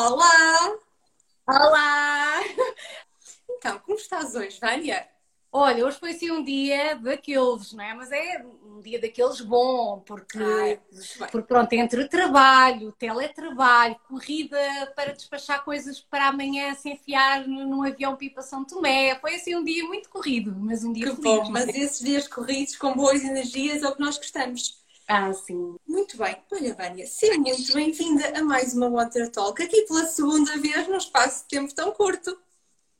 Olá! Olá! Então, como estás hoje, Vânia? Olha, hoje foi assim um dia daqueles, não é? Mas é um dia daqueles bom, porque, Ai, porque pronto, entre teletrabalho, teletrabalho, corrida para despachar coisas para amanhã se enfiar num avião pipa São Tomé, foi assim um dia muito corrido, mas um dia que feliz. bom, mas esses dias corridos com boas energias é o que nós gostamos. Ah, sim. Muito bem. Olha, Vânia, seja muito bem-vinda a mais uma Water Talk, aqui pela segunda vez num espaço de tempo tão curto.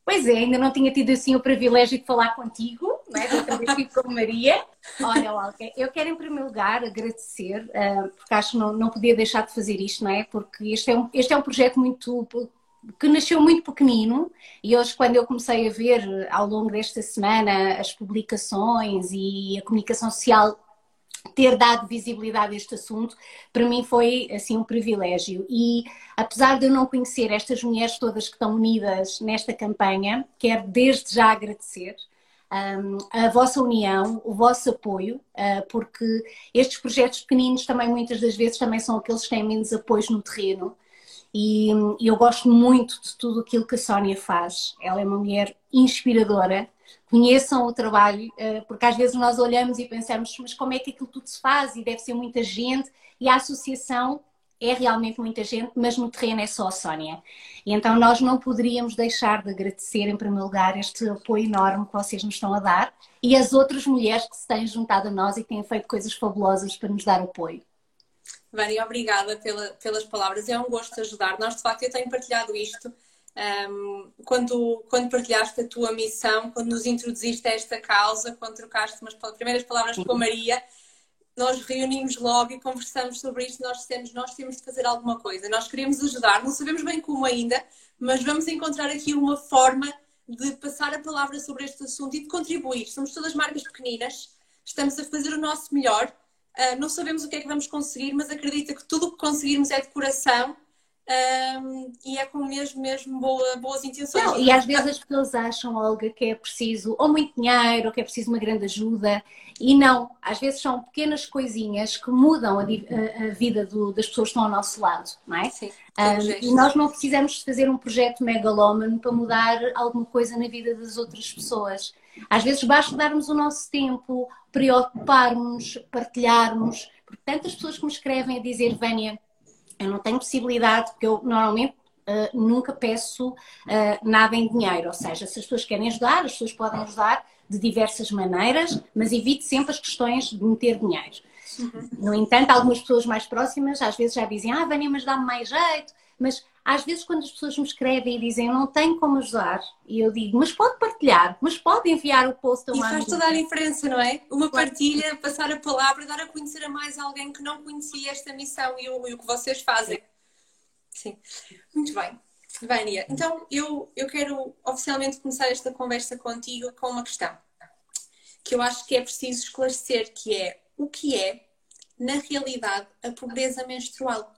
Pois é, ainda não tinha tido assim o privilégio de falar contigo, não é? outra vez estive com Maria. Olha, Walker, eu quero em primeiro lugar agradecer, uh, porque acho que não, não podia deixar de fazer isto, não é? Porque este é um, este é um projeto muito que nasceu muito pequenino e hoje quando eu comecei a ver ao longo desta semana as publicações e a comunicação social ter dado visibilidade a este assunto, para mim foi assim um privilégio. E apesar de eu não conhecer estas mulheres todas que estão unidas nesta campanha, quero desde já agradecer um, a vossa união, o vosso apoio, uh, porque estes projetos pequeninos também muitas das vezes também são aqueles que têm menos apoio no terreno. E, e eu gosto muito de tudo aquilo que a Sónia faz. Ela é uma mulher inspiradora conheçam o trabalho, eh, porque às vezes nós olhamos e pensamos, mas como é que aquilo tudo se faz? E deve ser muita gente, e a associação é realmente muita gente, mas no terreno é só a Sónia. E então nós não poderíamos deixar de agradecer, em primeiro lugar, este apoio enorme que vocês nos estão a dar e as outras mulheres que se têm juntado a nós e que têm feito coisas fabulosas para nos dar apoio. Vânia, obrigada pela, pelas palavras. É um gosto ajudar. Nós, de facto, eu tenho partilhado isto um, quando, quando partilhaste a tua missão, quando nos introduziste a esta causa, quando trocaste umas primeiras palavras com a Maria, nós reunimos logo e conversamos sobre isto. Nós dissemos: nós temos de fazer alguma coisa, nós queremos ajudar, não sabemos bem como ainda, mas vamos encontrar aqui uma forma de passar a palavra sobre este assunto e de contribuir. Somos todas marcas pequeninas, estamos a fazer o nosso melhor. Uh, não sabemos o que é que vamos conseguir, mas acredita que tudo o que conseguirmos é de coração um, e é com mesmo, mesmo boa, boas intenções. Não, e às vezes as pessoas acham, Olga, que é preciso ou muito dinheiro, ou que é preciso uma grande ajuda, e não, às vezes são pequenas coisinhas que mudam a, a, vida do, das pessoas que estão ao nosso lado, não é? Sim. Um, e nós não precisamos fazer um projeto megalómano para mudar alguma coisa na vida das outras pessoas. Às vezes basta darmos o nosso tempo, preocuparmos, partilharmos, porque tantas pessoas que me escrevem a dizer, Vânia, eu não tenho possibilidade, porque eu normalmente uh, nunca peço uh, nada em dinheiro. Ou seja, se as pessoas querem ajudar, as pessoas podem ajudar de diversas maneiras, mas evite sempre as questões de meter dinheiro. Uhum. No entanto, algumas pessoas mais próximas às vezes já dizem, ah, Vânia, mas dá-me mais jeito. Mas às vezes quando as pessoas me escrevem e dizem, não tenho como ajudar, e eu digo, mas pode partilhar, mas pode enviar o post a uma E faz toda a diferença, não é? Uma partilha, passar a palavra, dar a conhecer a mais alguém que não conhecia esta missão e o, e o que vocês fazem. Sim. Muito bem. Vânia, então eu, eu quero oficialmente começar esta conversa contigo com uma questão que eu acho que é preciso esclarecer, que é o que é, na realidade, a pobreza menstrual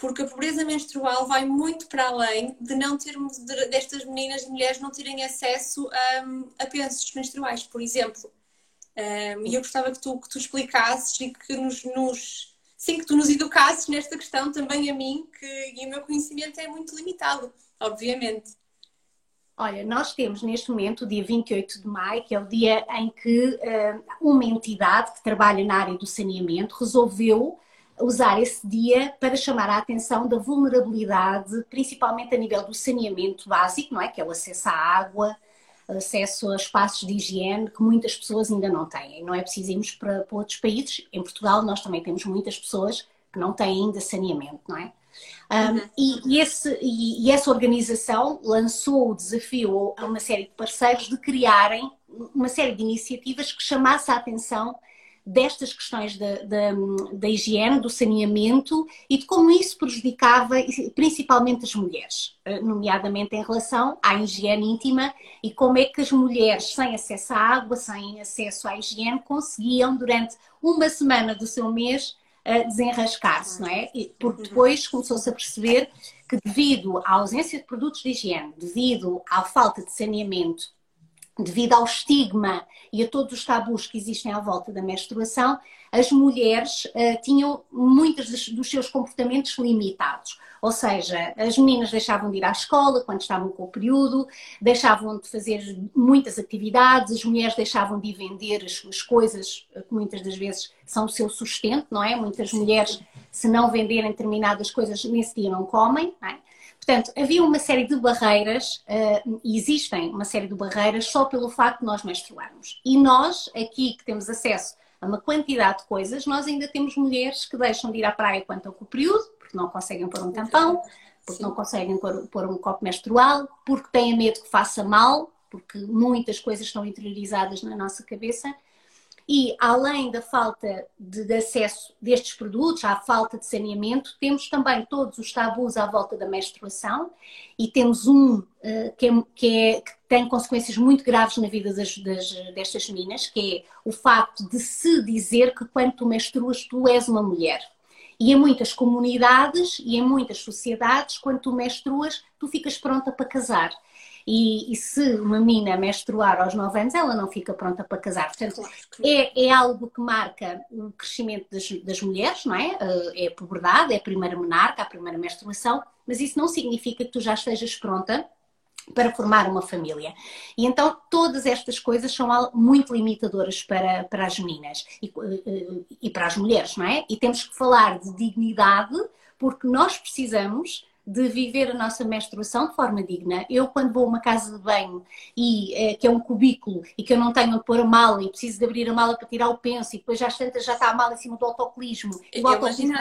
porque a pobreza menstrual vai muito para além de não termos destas meninas e mulheres não terem acesso um, a pensos menstruais, por exemplo. Um, e eu gostava que tu, que tu explicasses e que nos, nos, sim, que tu nos educasses nesta questão também a mim, que e o meu conhecimento é muito limitado, obviamente. Olha, nós temos neste momento, o dia 28 de maio, que é o dia em que uh, uma entidade que trabalha na área do saneamento resolveu usar esse dia para chamar a atenção da vulnerabilidade, principalmente a nível do saneamento básico, não é? Que é o acesso à água, acesso a espaços de higiene que muitas pessoas ainda não têm. Não é preciso irmos para, para outros países. Em Portugal nós também temos muitas pessoas que não têm ainda saneamento, não é? Um, uhum. e, e, esse, e, e, essa organização lançou o desafio a uma série de parceiros de criarem uma série de iniciativas que chamasse a atenção destas questões da, da, da, higiene, do saneamento e de como isso prejudicava principalmente as mulheres, eh, nomeadamente em relação à higiene íntima e como é que as mulheres sem acesso à água, sem acesso à higiene, conseguiam durante uma semana do seu mês eh, desenrascar-se, não é? Porque depois começou-se a perceber que devido à ausência de produtos de higiene, devido à falta de saneamento devido ao estigma e a todos os tabus que existem à volta da menstruação, as mulheres uh, tinham muitos dos, seus comportamentos limitados. Ou seja, as meninas deixavam de ir à escola quando estavam com o período, deixavam de fazer muitas atividades, as mulheres deixavam de vender as suas coisas, que muitas das vezes são o seu sustento, não é? Muitas mulheres, se não venderem determinadas coisas, nesse dia não comem, não é? Portanto, havia uma série de barreiras, uh, e existem uma série de barreiras só pelo facto de nós menstruarmos. E nós, aqui que temos acesso a uma quantidade de coisas, nós ainda temos mulheres que deixam de ir à praia quando estão com o período, porque não conseguem pôr um tampão, porque Sim. não conseguem pôr, pôr um copo menstrual, porque têm medo que faça mal, porque muitas coisas estão interiorizadas na nossa cabeça. E além da falta de, de, acesso destes produtos, à falta de saneamento, temos também todos os tabus à volta da menstruação e temos um uh, que, é, que, é, que, tem consequências muito graves na vida das, das, destas meninas, que é o facto de se dizer que quando tu menstruas tu és uma mulher. E em muitas comunidades e em muitas sociedades, quando tu menstruas, tu ficas pronta para casar. E, e, se uma menina menstruar aos 9 anos, ela não fica pronta para casar. Portanto, é, é algo que marca o crescimento das, das mulheres, não é? Eh, é a puberdade, é a primeira menarca, a primeira menstruação, mas isso não significa que tu já estejas pronta para formar uma família. E então todas estas coisas são muito limitadoras para, para as meninas e, eh, e para as mulheres, não é? E temos que falar de dignidade porque nós precisamos de viver a nossa menstruação de forma digna. Eu, quando vou a uma casa de banho e é, que é um cubículo e que eu não tenho a pôr a mala e preciso de abrir a mala para tirar o penso e depois já tantas já está a mala em cima do autocolismo. E, o autocolismo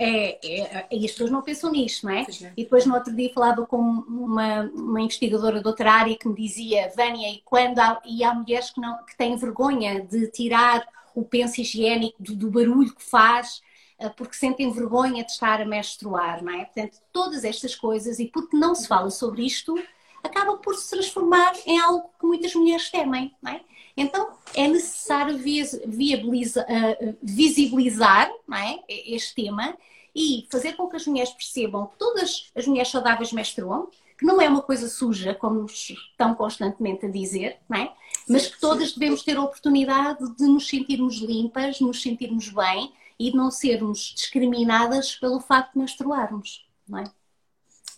é, é, e as pessoas não pensam nisto, não é? é? E depois no outro dia falava com uma, uma investigadora de outra área que me dizia, Vânia, e quando há, e há mulheres que, não, que têm vergonha de tirar o penso higiênico do, do barulho que faz, eh, porque sentem vergonha de estar a menstruar, não é? Portanto, todas estas coisas, e porque não se fala sobre isto, acaba por se transformar em algo que muitas mulheres temem, não é? Então é necessário viabilizar, uh, visibilizar é? este tema e fazer com que as mulheres percebam que todas as mulheres saudáveis menstruam, que não é uma coisa suja, como estão constantemente a dizer, não é? mas que todas devemos ter a oportunidade de nos sentirmos limpas, nos sentirmos bem e de não sermos discriminadas pelo facto de menstruarmos. Não é?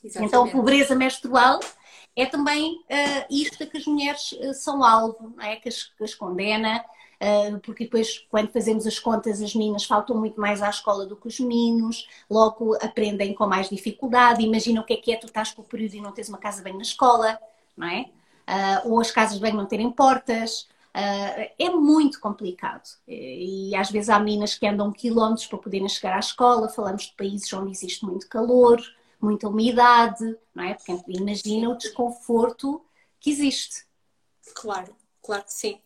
Então, a pobreza menstrual é também uh, isto que as mulheres uh, são alvo, não é? que, as, que as condena, uh, porque depois, quando fazemos as contas, as meninas faltam muito mais à escola do que os meninos, logo aprendem com mais dificuldade. Imagina o que é que é tu estás com o período e não tens uma casa bem na escola, não é? ou as casas bem não terem portas. Uh, é muito complicado e, às vezes há meninas que andam quilómetros para poderem chegar à escola. Falamos de países onde existe muito calor, muita umidade, não é? Porque imagina o desconforto que existe. Claro, claro que sim.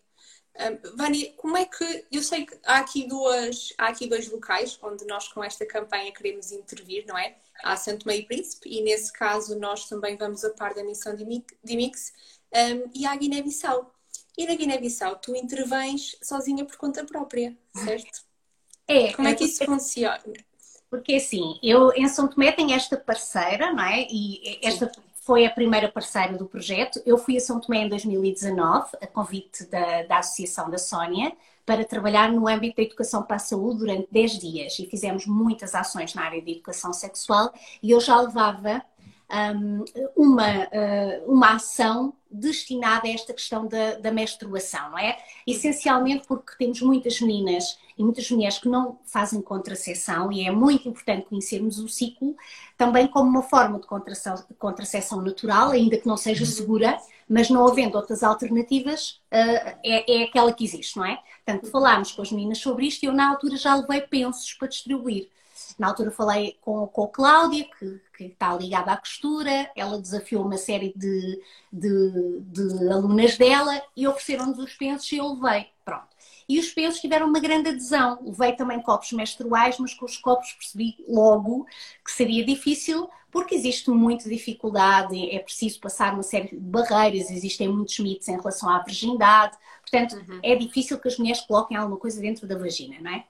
Um, Vânia, como é que eu sei que há aqui duas há aqui dois locais onde nós com esta campanha queremos intervir, não é? Há Santo Meio Príncipe e nesse caso nós também vamos a par da missão de Mix um, e há Guiné-Bissau. E na Guiné-Bissau tu intervens sozinha por conta própria, certo? É. Como é que isso funciona? Porque assim, eu em São Tomé tenho esta parceira, não é? E esta Sim. foi a primeira parceira do projeto. Eu fui a São Tomé em 2019, a convite da, da Associação da Sónia, para trabalhar no âmbito da educação para a saúde durante 10 dias. E fizemos muitas ações na área de educação sexual e eu já levava um, uma, uh, uma ação destinada a esta questão da, da menstruação, não é? Essencialmente porque temos muitas meninas e muitas mulheres que não fazem contracepção e é muito importante conhecermos o ciclo também como uma forma de contracepção, contracepção natural, ainda que não seja uhum. segura, mas não havendo outras alternativas, uh, é, é aquela que existe, não é? Portanto, falámos com as meninas sobre isto e eu na altura já levei pensos para distribuir. Na altura falei com, com a Cláudia, que, que está ligada à costura, ela desafiou uma série de, de, de alunas dela e ofereceram-nos os pensos e eu levei. Pronto. E os pensos tiveram uma grande adesão. Levei também copos menstruais, mas com os copos percebi logo que seria difícil, porque existe muita dificuldade, é preciso passar uma série de barreiras, existem muitos mitos em relação à virgindade. Portanto, uhum. é difícil que as mulheres coloquem alguma coisa dentro da vagina, não é?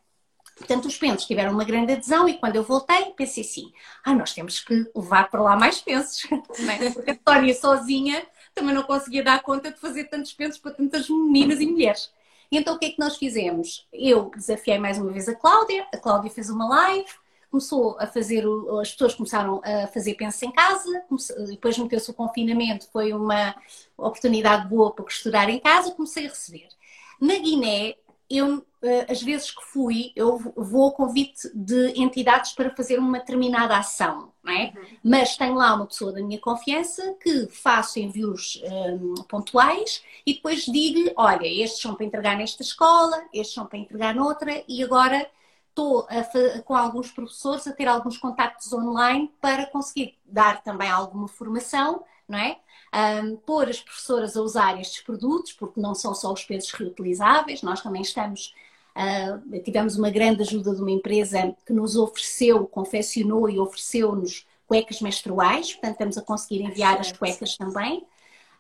Portanto, os pensos tiveram uma grande adesão e quando eu voltei, pensei assim: ah, nós temos que levar para lá mais pensos, é? porque a Tória sozinha também não conseguia dar conta de fazer tantos pensos para tantas meninas e mulheres. Então o que é que nós fizemos? Eu desafiei mais uma vez a Cláudia, a Cláudia fez uma live, começou a fazer, as pessoas começaram a fazer penso em casa, depois meteu-se o confinamento, foi uma oportunidade boa para costurar em casa, comecei a receber. Na Guiné, eu, eh, às vezes que fui, eu vou ao convite de entidades para fazer uma determinada ação, não é? Uhum. Mas tenho lá uma pessoa da minha confiança que faço envios um, pontuais e depois digo-lhe: olha, estes são para entregar nesta escola, estes são para entregar noutra, e agora estou a, com alguns professores a ter alguns contactos online para conseguir dar também alguma formação, não é? Um, pôr as professoras a usar estes produtos, porque não são só os pensos reutilizáveis, nós também estamos. Uh, tivemos uma grande ajuda de uma empresa que nos ofereceu, confeccionou e ofereceu-nos cuecas menstruais, portanto, estamos a conseguir enviar as cuecas também.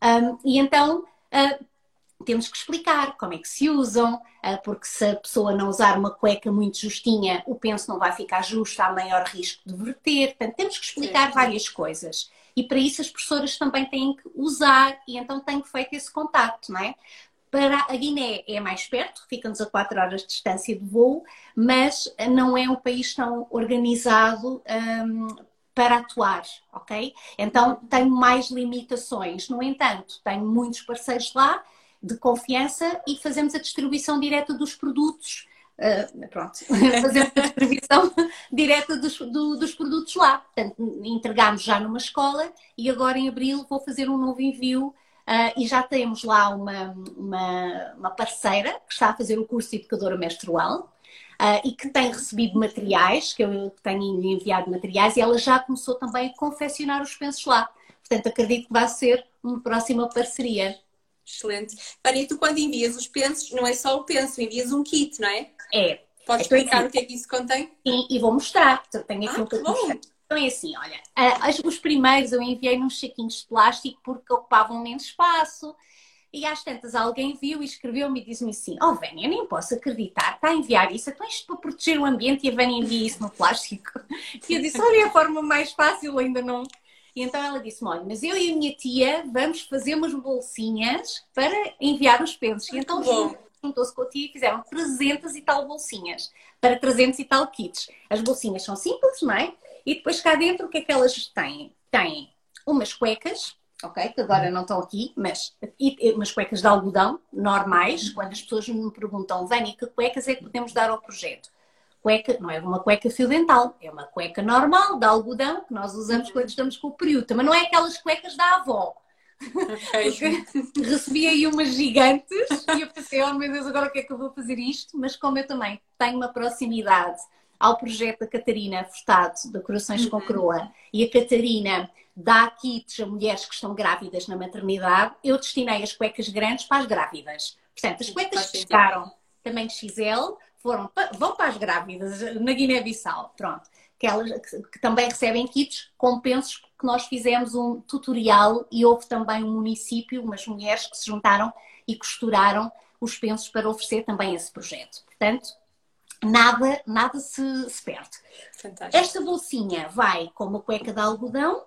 Um, e então, uh, temos que explicar como é que se usam, uh, porque se a pessoa não usar uma cueca muito justinha, o penso não vai ficar justo, há maior risco de verter. Portanto, temos que explicar várias coisas. E para isso as professoras também têm que usar e então têm feito esse contacto, não é? Para a Guiné é mais perto, fica-nos a 4 horas de distância de voo, mas não é um país tão organizado um, para atuar, ok? Então tenho mais limitações. No entanto, tenho muitos parceiros lá de confiança e fazemos a distribuição direta dos produtos Uh, pronto, fazemos a distribuição direta dos, do, dos produtos lá. Portanto, entregámos já numa escola e agora em abril vou fazer um novo envio uh, e já temos lá uma, uma, uma, parceira que está a fazer o curso de educadora menstrual uh, e que tem recebido materiais, que eu tenho enviado materiais e ela já começou também a confeccionar os pensos lá. Portanto, acredito que vai ser uma próxima parceria. Excelente. Vânia, tu quando envias os pensos, não é só o penso, envias um kit, não é? É. Pode é explicar o que é que isso contém? Sim, e vou mostrar. Tenho aqui ah, um que mostrar. Então é assim, olha, os primeiros eu enviei nos saquinhos de plástico porque ocupavam menos espaço. E às tantas alguém viu e escreveu-me e disse-me assim: Oh, Vânia, nem posso acreditar, está a enviar isso, então isto para proteger o ambiente e a Vânia envia isso no plástico. E eu disse: Olha, é a forma mais fácil, ainda não. E então ela disse-me: Olha, mas eu e a minha tia vamos fazer umas bolsinhas para enviar os pensos. E então juntou-se com a tia e fizeram 300 e tal bolsinhas para 300 e tal kits. As bolsinhas são simples, não é? E depois cá dentro o que é que elas têm? Têm umas cuecas, ok? Que agora não estão aqui, mas umas cuecas de algodão normais. Quando as pessoas me perguntam, Vânia, que cuecas é que podemos dar ao projeto? Cueca, não é uma cueca fio dental, é uma cueca normal de algodão que nós usamos quando estamos com o período. Mas não é aquelas cuecas da avó. Recebi aí umas gigantes e eu pensei, oh meu Deus, agora o que é que eu vou fazer isto? Mas como eu também tenho uma proximidade ao projeto da Catarina Furtado, da Corações uhum. com Croa, e a Catarina dá kits a mulheres que estão grávidas na maternidade, eu destinei as cuecas grandes para as grávidas. Portanto, as cuecas que chegaram também de XL foram, vão para as grávidas na Guiné-Bissau. Pronto que, elas, que, que também recebem kits com pensos que nós fizemos um tutorial e houve também um município, umas mulheres que se juntaram e costuraram os pensos para oferecer também esse projeto. Portanto, nada, nada se, se perde. Fantástico. Esta bolsinha vai com uma cueca de algodão,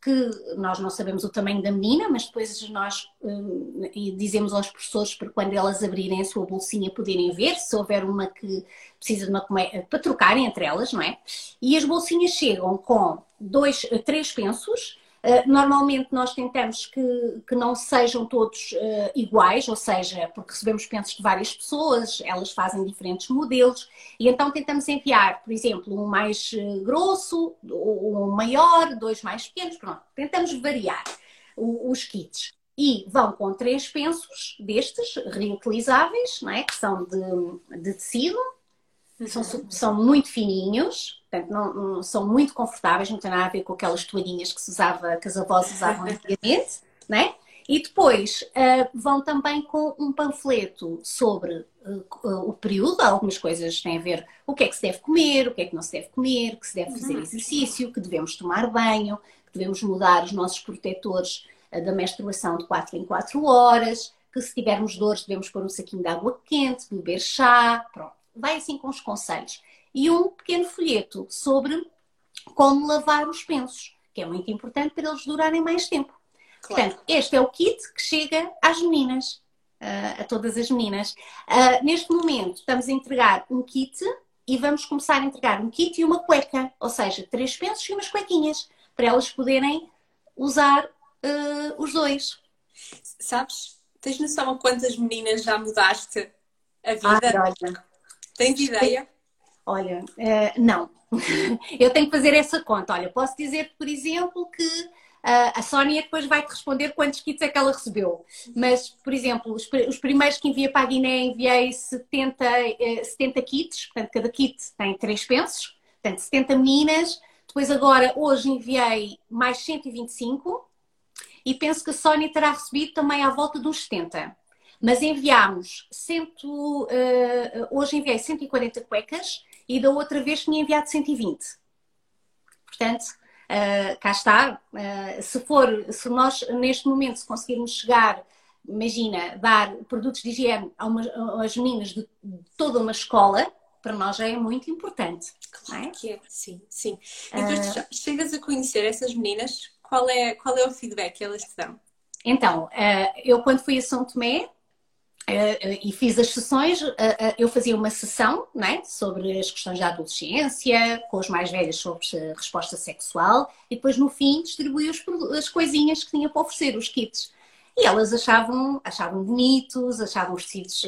que nós não sabemos o tamanho da menina, mas depois nós hum, dizemos aos professores para quando elas abrirem a sua bolsinha poderem ver, se houver uma que precisa de uma para trocarem entre elas, não é? E as bolsinhas chegam com dois, três pensos, eh, normalmente nós tentamos que, que não sejam todos uh, iguais, ou seja, porque recebemos pensos de várias pessoas, elas fazem diferentes modelos, e então tentamos enviar, por exemplo, um mais uh, grosso, um maior, dois mais pequenos, pronto. Tentamos variar os kits. E vão com três pensos destes, reutilizáveis, não é? que são de, de tecido, são, são muito fininhos, portanto, não, não, são muito confortáveis, não tem nada a ver com aquelas toalhinhas que se usava, que as avós usavam antigamente, né? E depois uh, vão também com um panfleto sobre uh, o período, algumas coisas têm a ver o que é que se deve comer, o que é que não se deve comer, que se deve fazer uhum. exercício, que devemos tomar banho, que devemos mudar os nossos protetores uh, da menstruação de 4 em 4 horas, que se tivermos dores devemos pôr um saquinho de água quente, beber chá, pronto vai assim com os conselhos. E um pequeno folheto sobre como lavar os pensos, que é muito importante para eles durarem mais tempo. Claro. Portanto, este é o kit que chega às meninas. uh, a todas as meninas. Uh, neste momento estamos a entregar um kit e vamos começar a entregar um kit e uma cueca, ou seja, três pensos e umas cuequinhas, para elas poderem usar uh, os dois. Sabes? Tens noção a quantas meninas já mudaste a vida? Ai, olha. Tens ideia? Olha, uh, não. Eu tenho que fazer essa conta. Olha, posso dizer, por exemplo, que Uh, a Sónia depois vai-te responder quantos kits é que ela recebeu. Mas, por exemplo, os, os primeiros que enviei para a Guiné enviei 70, uh, 70 kits, portanto, cada kit tem 3 pensos, portanto, 70 meninas. Depois, agora, hoje enviei mais 125 e penso que a Sónia terá recebido também à volta dos 70. Mas enviámos, cento, uh, hoje enviei 140 cuecas e da outra vez tinha enviado 120. Portanto, uh, cá está. Uh, se for, se nós neste momento se conseguirmos chegar, imagina, dar produtos de higiene a uma, às meninas de, de, toda uma escola, para nós já é muito importante. Claro é? que é, sim, sim. E depois uh, chegas a conhecer essas meninas, qual é, qual é o feedback que elas te dão? Então, eu quando fui a São Tomé, e fiz as sessões, uh, uh, eu fazia uma sessão né, sobre as questões da adolescência, com as mais velhas sobre resposta sexual, e depois no fim distribuí os, as coisinhas que tinha para oferecer, os kits. E elas achavam, achavam bonitos, achavam os tecidos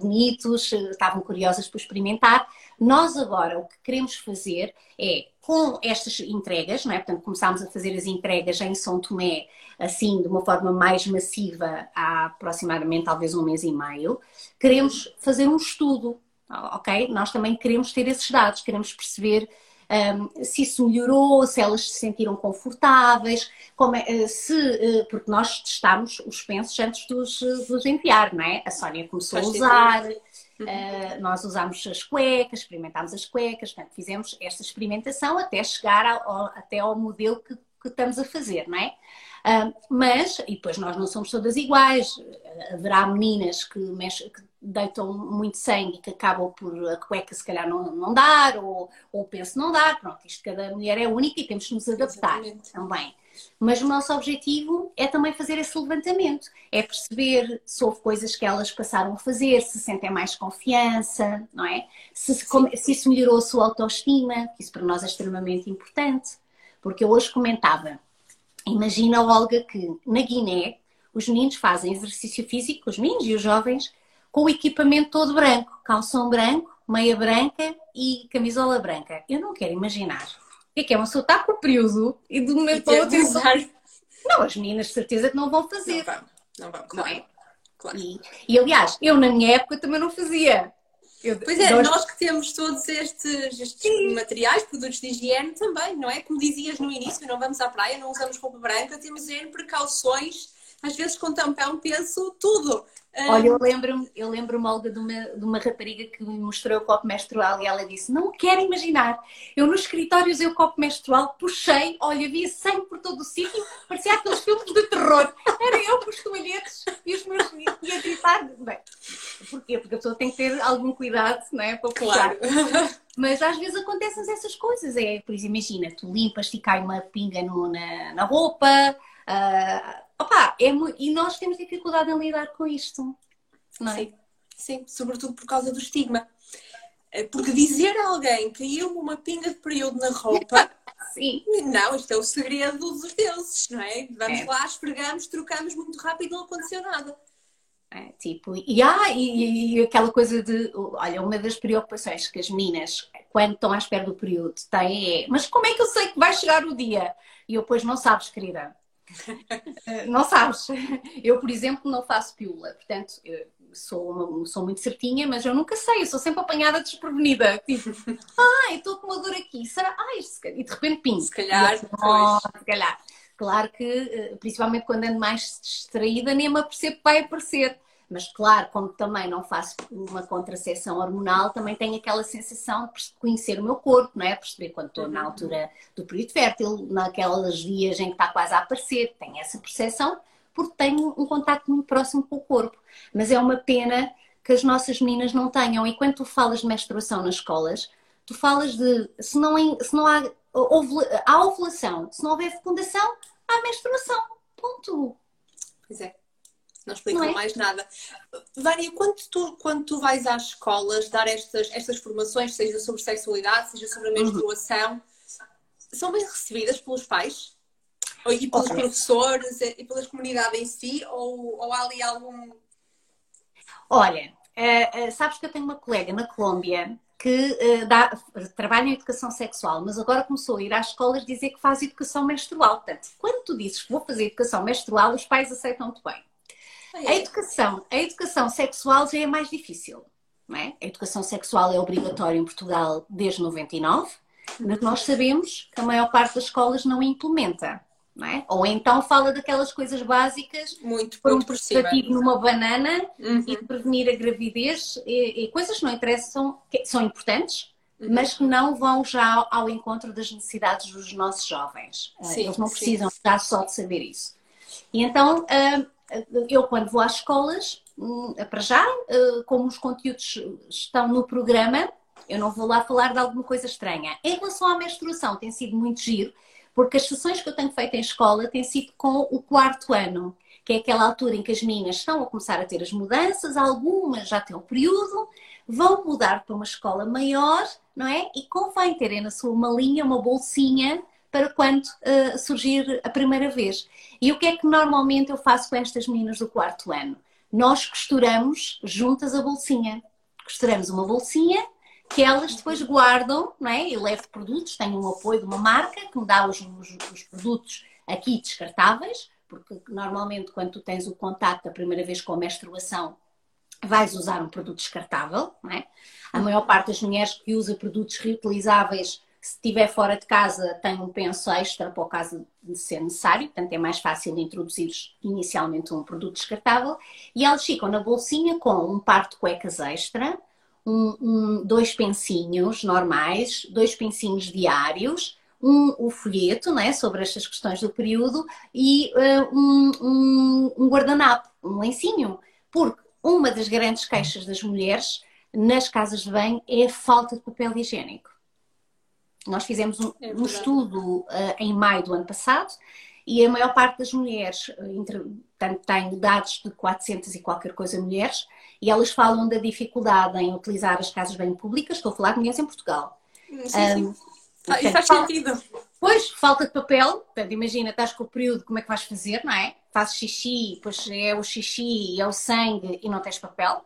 bonitos, estavam curiosas para experimentar. Nós agora o que queremos fazer é, com estas entregas, não é? portanto começámos a fazer as entregas em São Tomé, assim, de uma forma mais massiva há aproximadamente talvez um mês e meio, queremos fazer um estudo, ok? Nós também queremos ter esses dados, queremos perceber um, se isso melhorou, se elas se sentiram confortáveis, é, eh, se, eh, porque nós testámos os pensos antes dos, dos enviar, não é? A Sónia começou Faz a usar, uh, nós usámos as cuecas, experimentámos as cuecas, portanto, fizemos esta experimentação até chegar ao, até ao modelo que, que estamos a fazer, não é? Uh, mas, e depois nós não somos todas iguais, haverá meninas que, mexem, que deitam muito sangue que acabam por a cueca se calhar não, não dar, ou, ou o penso não dar, pronto, isto cada mulher é única e temos que nos adaptar Exatamente. também. Mas o nosso objetivo é também fazer esse levantamento, é perceber se houve coisas que elas passaram a fazer, se sentem mais confiança, não é? Se, se isso melhorou a sua autoestima, que isso para nós é extremamente importante. Porque eu hoje comentava, Imagina, Olga, que na Guiné os meninos fazem exercício físico, os meninos e os jovens, com o equipamento todo branco, calção branco, meia branca e camisola branca. Eu não quero imaginar o que é que é uma pessoa está com o período e de um momento para outro usar. Não, as meninas de certeza que não vão fazer. Não vão, não vão, claro. Não é? Claro. E, e aliás, eu na minha época também não fazia. Eu, pois é, nós... nós que temos todos estes, estes materiais, produtos de higiene também, não é? Como dizias no início, não vamos à praia, não usamos roupa branca, temos N precauções. Às vezes com tampão penso tudo. Olha, eu lembro-me, eu lembro-me, Olga, de uma, de uma rapariga que me mostrou o copo menstrual e ela disse: Não quero imaginar. Eu nos escritórios, eu copo menstrual, puxei, olha, via sangue por todo o sítio, parecia aqueles filmes de terror. Era eu com os toalhetes e os meus. e a gritar. Bem, porquê? Porque a pessoa tem que ter algum cuidado, não é? Para puxar. Claro. Mas às vezes acontecem essas coisas. É, por exemplo, imagina, tu limpas e cai uma pinga no, na, na roupa. Uh, Opa, é e nós temos dificuldade em lidar com isto, não é? Sim, sim, sobretudo por causa do estigma. Eh, porque dizer a alguém que caiu uma pinga de período na roupa, sim. não, isto é o segredo dos deuses, não é? Vamos é. lá, esfregamos, trocamos muito rápido e não aconteceu nada. É, tipo, e, ah, e, e, aquela coisa de, olha, uma das preocupações que as meninas, quando estão à espera do período, têm é, mas como é que eu sei que vai chegar o dia? E eu, pois não sabes, querida. Não sabes. Eu, por exemplo, não faço piula, portanto, sou, sou muito certinha, mas eu nunca sei, eu sou sempre apanhada desprevenida. Tipo, ai, estou com uma dor aqui, será? Ai, e de repente, pim. Se calhar, assim, oh, se calhar. Claro que, eh, principalmente quando ando mais distraída, nem me apercebo que vai aparecer. Mas claro, como também não faço uma contracepção hormonal, também tenho aquela sensação de conhecer o meu corpo, não é? Perceber quando estou na uhum. altura do período fértil, naquelas dias em que está quase a aparecer, tenho essa percepção porque tenho um contato muito próximo com o corpo. Mas é uma pena que as nossas meninas não tenham. E quando tu falas de menstruação nas escolas, tu falas de se não, se não há, há ovulação, se não houver fecundação, há menstruação. Ponto. Pois é. Não explicam não é? mais nada. Vânia, quando tu, quando tu vais às escolas dar estas, estas formações, seja sobre sexualidade, seja sobre a uhum. menstruação, são bem recebidas pelos pais? E pelos okay. professores e pelas comunidades em si? Ou, ou há ali algum. Olha, uh, uh, sabes que eu tenho uma colega na Colômbia que uh, dá, trabalha em educação sexual, mas agora começou a ir às escolas dizer que faz educação menstrual. Portanto, quando tu dizes que vou fazer educação menstrual, os pais aceitam muito bem. A educação, a educação sexual já é mais difícil. Não é? A educação sexual é obrigatória em Portugal desde 99, mas nós sabemos que a maior parte das escolas não implementa. Não é? Ou então fala daquelas coisas básicas, muito, por um preservativo numa banana uhum. e prevenir a gravidez, e, e, coisas que não interessam, que são importantes, uhum. mas que não vão já ao encontro das necessidades dos nossos jovens. Sim, Eles não precisam sim. só de saber isso. E então, uh, eu quando vou às escolas, hum, para já, eh, como os conteúdos estão no programa, eu não vou lá falar de alguma coisa estranha. Em relação à menstruação, tem sido muito giro, porque as sessões que eu tenho feito em escola têm sido com o quarto ano, que é aquela altura em que as meninas estão a começar a ter as mudanças, algumas já têm o período, vão mudar para uma escola maior, não é? E convém terem na sua malinha uma bolsinha para quando uh, surgir a primeira vez. E o que é que normalmente eu faço com estas meninas do quarto ano? Nós costuramos juntas a bolsinha. Costuramos uma bolsinha que elas depois guardam, não é? Eu levo produtos, tenho um apoio de uma marca que me dá os, os, os produtos aqui descartáveis, porque normalmente quando tu tens o contato a primeira vez com a menstruação, vais usar um produto descartável, não é? A maior parte das mulheres que usa produtos reutilizáveis se estiver fora de casa, tem um penso extra para o caso de ser necessário, portanto é mais fácil introduzir inicialmente um produto descartável. E elas ficam na bolsinha com um par de cuecas extra, um, um, dois pensinhos normais, dois pensinhos diários, um, o folheto né, sobre estas questões do período e uh, um, um, um guardanapo, um lencinho. Porque uma das grandes queixas das mulheres nas casas de banho é a falta de papel higiênico. Nós fizemos um, é um estudo uh, em maio do ano passado e a maior parte das mulheres, eh, entre, tem dados de 400 e qualquer coisa mulheres, e elas falam da dificuldade em utilizar as casas bem públicas, estou a falar de mulheres em Portugal. Sim, sim. Um, ah, isso faz sentido. Pois, falta de papel, portanto, imagina, estás com o período, como é que vais fazer, não é? Fazes xixi, depois é o xixi, é o sangue e não tens papel.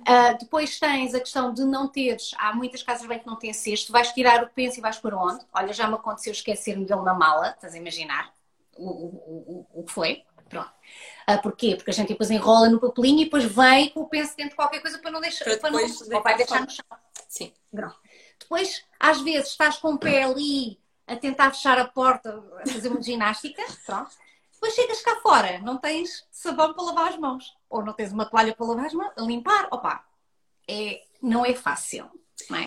Uh, depois tens a questão de não teres, há muitas casas bem que não têm cesto, vais tirar o penso e vais para onde? Olha, já me aconteceu esquecer-me dele na mala, estás a imaginar o, o, o, o que foi? Pronto. Uh, porquê? Porque a gente depois enrola no papelinho e depois vem com o penso dentro de qualquer coisa para não deixar, para, para não, ou vai deixar no chão. Sim. Pronto. Depois, às vezes, estás com o pé ali a tentar fechar a porta, a fazer uma ginástica, pronto. Depois chegas cá fora, não tens sabão para lavar as mãos. Ou não tens uma toalha para lavar as mãos, limpar. Opa, é, não é fácil, não é?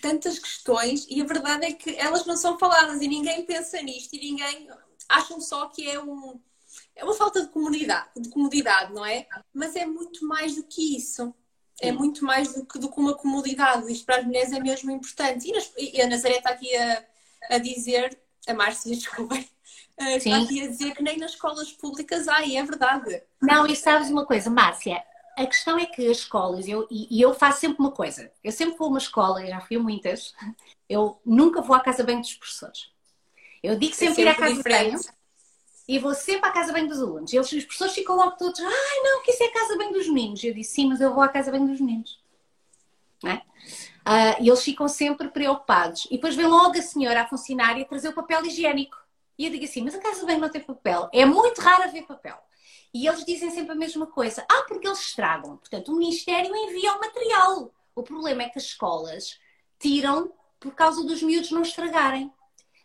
Tantas questões e a verdade é que elas não são faladas e ninguém pensa nisto e ninguém acham só que é um é uma falta de comunidade, de comodidade, não é? Mas é muito mais do que isso. É muito mais do que, do que uma comodidade. Isto para as mulheres é mesmo importante. E, nas, e a Nazaré está aqui a, a dizer, a Márcia, desculpem, Uh, está aqui a dizer que nem nas escolas públicas há, e é verdade. Não, e sabes uma coisa, Márcia? A questão é que as escolas, eu, e, eu faço sempre uma coisa, eu sempre vou a uma escola, já fui a muitas, eu nunca vou à casa bem dos professores. Eu digo sempre, é sempre ir à casa bem e vou sempre à casa bem dos alunos. Eles, os professores ficam logo todos, ai não, que isso é a casa bem dos meninos. Eu disse, sim, mas eu vou à casa bem dos meninos. É? Uh, e eles ficam sempre preocupados. E depois vem logo a senhora, a funcionária, trazer o papel higiênico. E eu digo assim, mas a casa bem não tem papel. É muito raro haver papel. E eles dizem sempre a mesma coisa. Ah, porque eles estragam. Portanto, o Ministério envia o material. O problema é que as escolas tiram por causa dos miúdos não estragarem.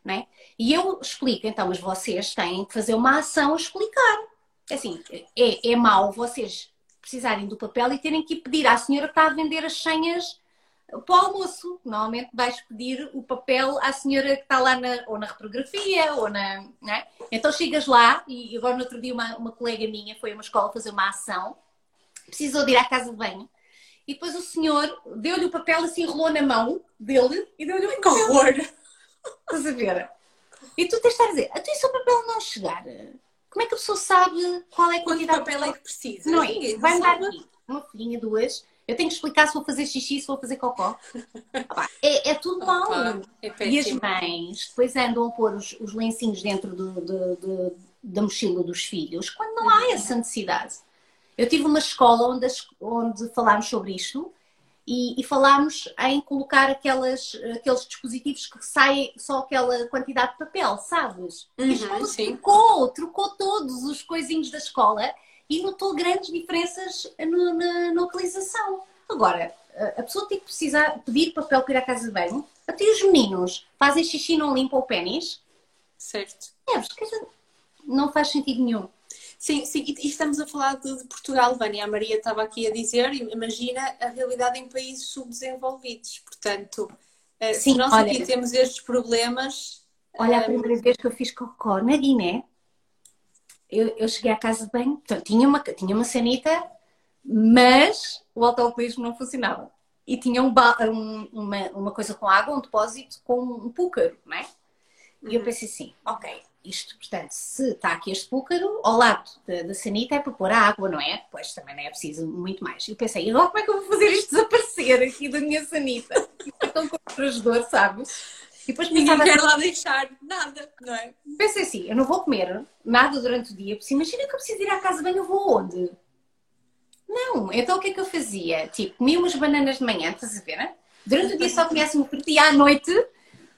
Não é? E eu explico, então, mas vocês têm que fazer uma ação a explicar. Assim, é, é mau vocês precisarem do papel e terem que pedir à senhora que está a vender as senhas para o almoço. Normalmente vais pedir o papel à senhora que está lá na, ou na reprografia, ou na. É? Então chegas lá, e agora no outro dia uma, uma colega minha foi a uma escola fazer uma ação, precisou de ir à casa de banho, e depois o senhor deu-lhe o papel assim, enrolou na mão dele e deu-lhe. Que horror! Estás a ver? E tu tens de estar a dizer, até se o papel não chegar, Como é que a pessoa sabe qual é a quantidade de papel é que precisa? Não é? Vai dar aqui uma folhinha, duas. Eu tenho que explicar se vou fazer xixi, se vou fazer cocó. é, é tudo mal. É e as mães depois andam a pôr os, os lencinhos dentro do, do, do, da mochila dos filhos quando não há essa necessidade. Eu tive uma escola onde, onde falámos sobre isto e, e falámos em colocar aquelas, aqueles dispositivos que saem só aquela quantidade de papel, sabes? Uhum, e a escola trocou, trocou todos os coisinhos da escola e notou grandes diferenças no, na, na, utilização. Agora, a pessoa tem que precisar pedir papel para ir à casa de banho. Até os meninos fazem xixi e não limpam o pênis. Certo. É, não faz sentido nenhum. Sim, sim, e estamos a falar de, Portugal, Vânia. A Maria estava aqui a dizer, imagina a realidade em países subdesenvolvidos. Portanto, eh, sim, se nós olha, aqui temos estes problemas. Olha, a eh, primeira vez que eu fiz cocó na Guiné, eu, eu cheguei à casa de banho, então, tinha, uma, tinha uma sanita, mas o autocolismo não funcionava. E tinha um, um, uma, uma coisa com água, um depósito com um púcaro, não é? E eu uhum. pensei assim, ok, isto, portanto, se está aqui este púcaro, ao lado da, da sanita é para pôr a água, não é? Pois também não é preciso muito mais. E eu pensei, agora como é que eu vou fazer isto desaparecer aqui da minha sanita? é tão constrangedor, sabes? E depois Ninguém quer lá deixar nada, não é? Pensei assim, eu não vou comer nada durante o dia, porque imagina que eu preciso ir à casa de banho, eu vou onde? Não, então o que é que eu fazia? Tipo, comia umas bananas de manhã, estás a ver? Né? Durante o dia só comia assim um fruto e à noite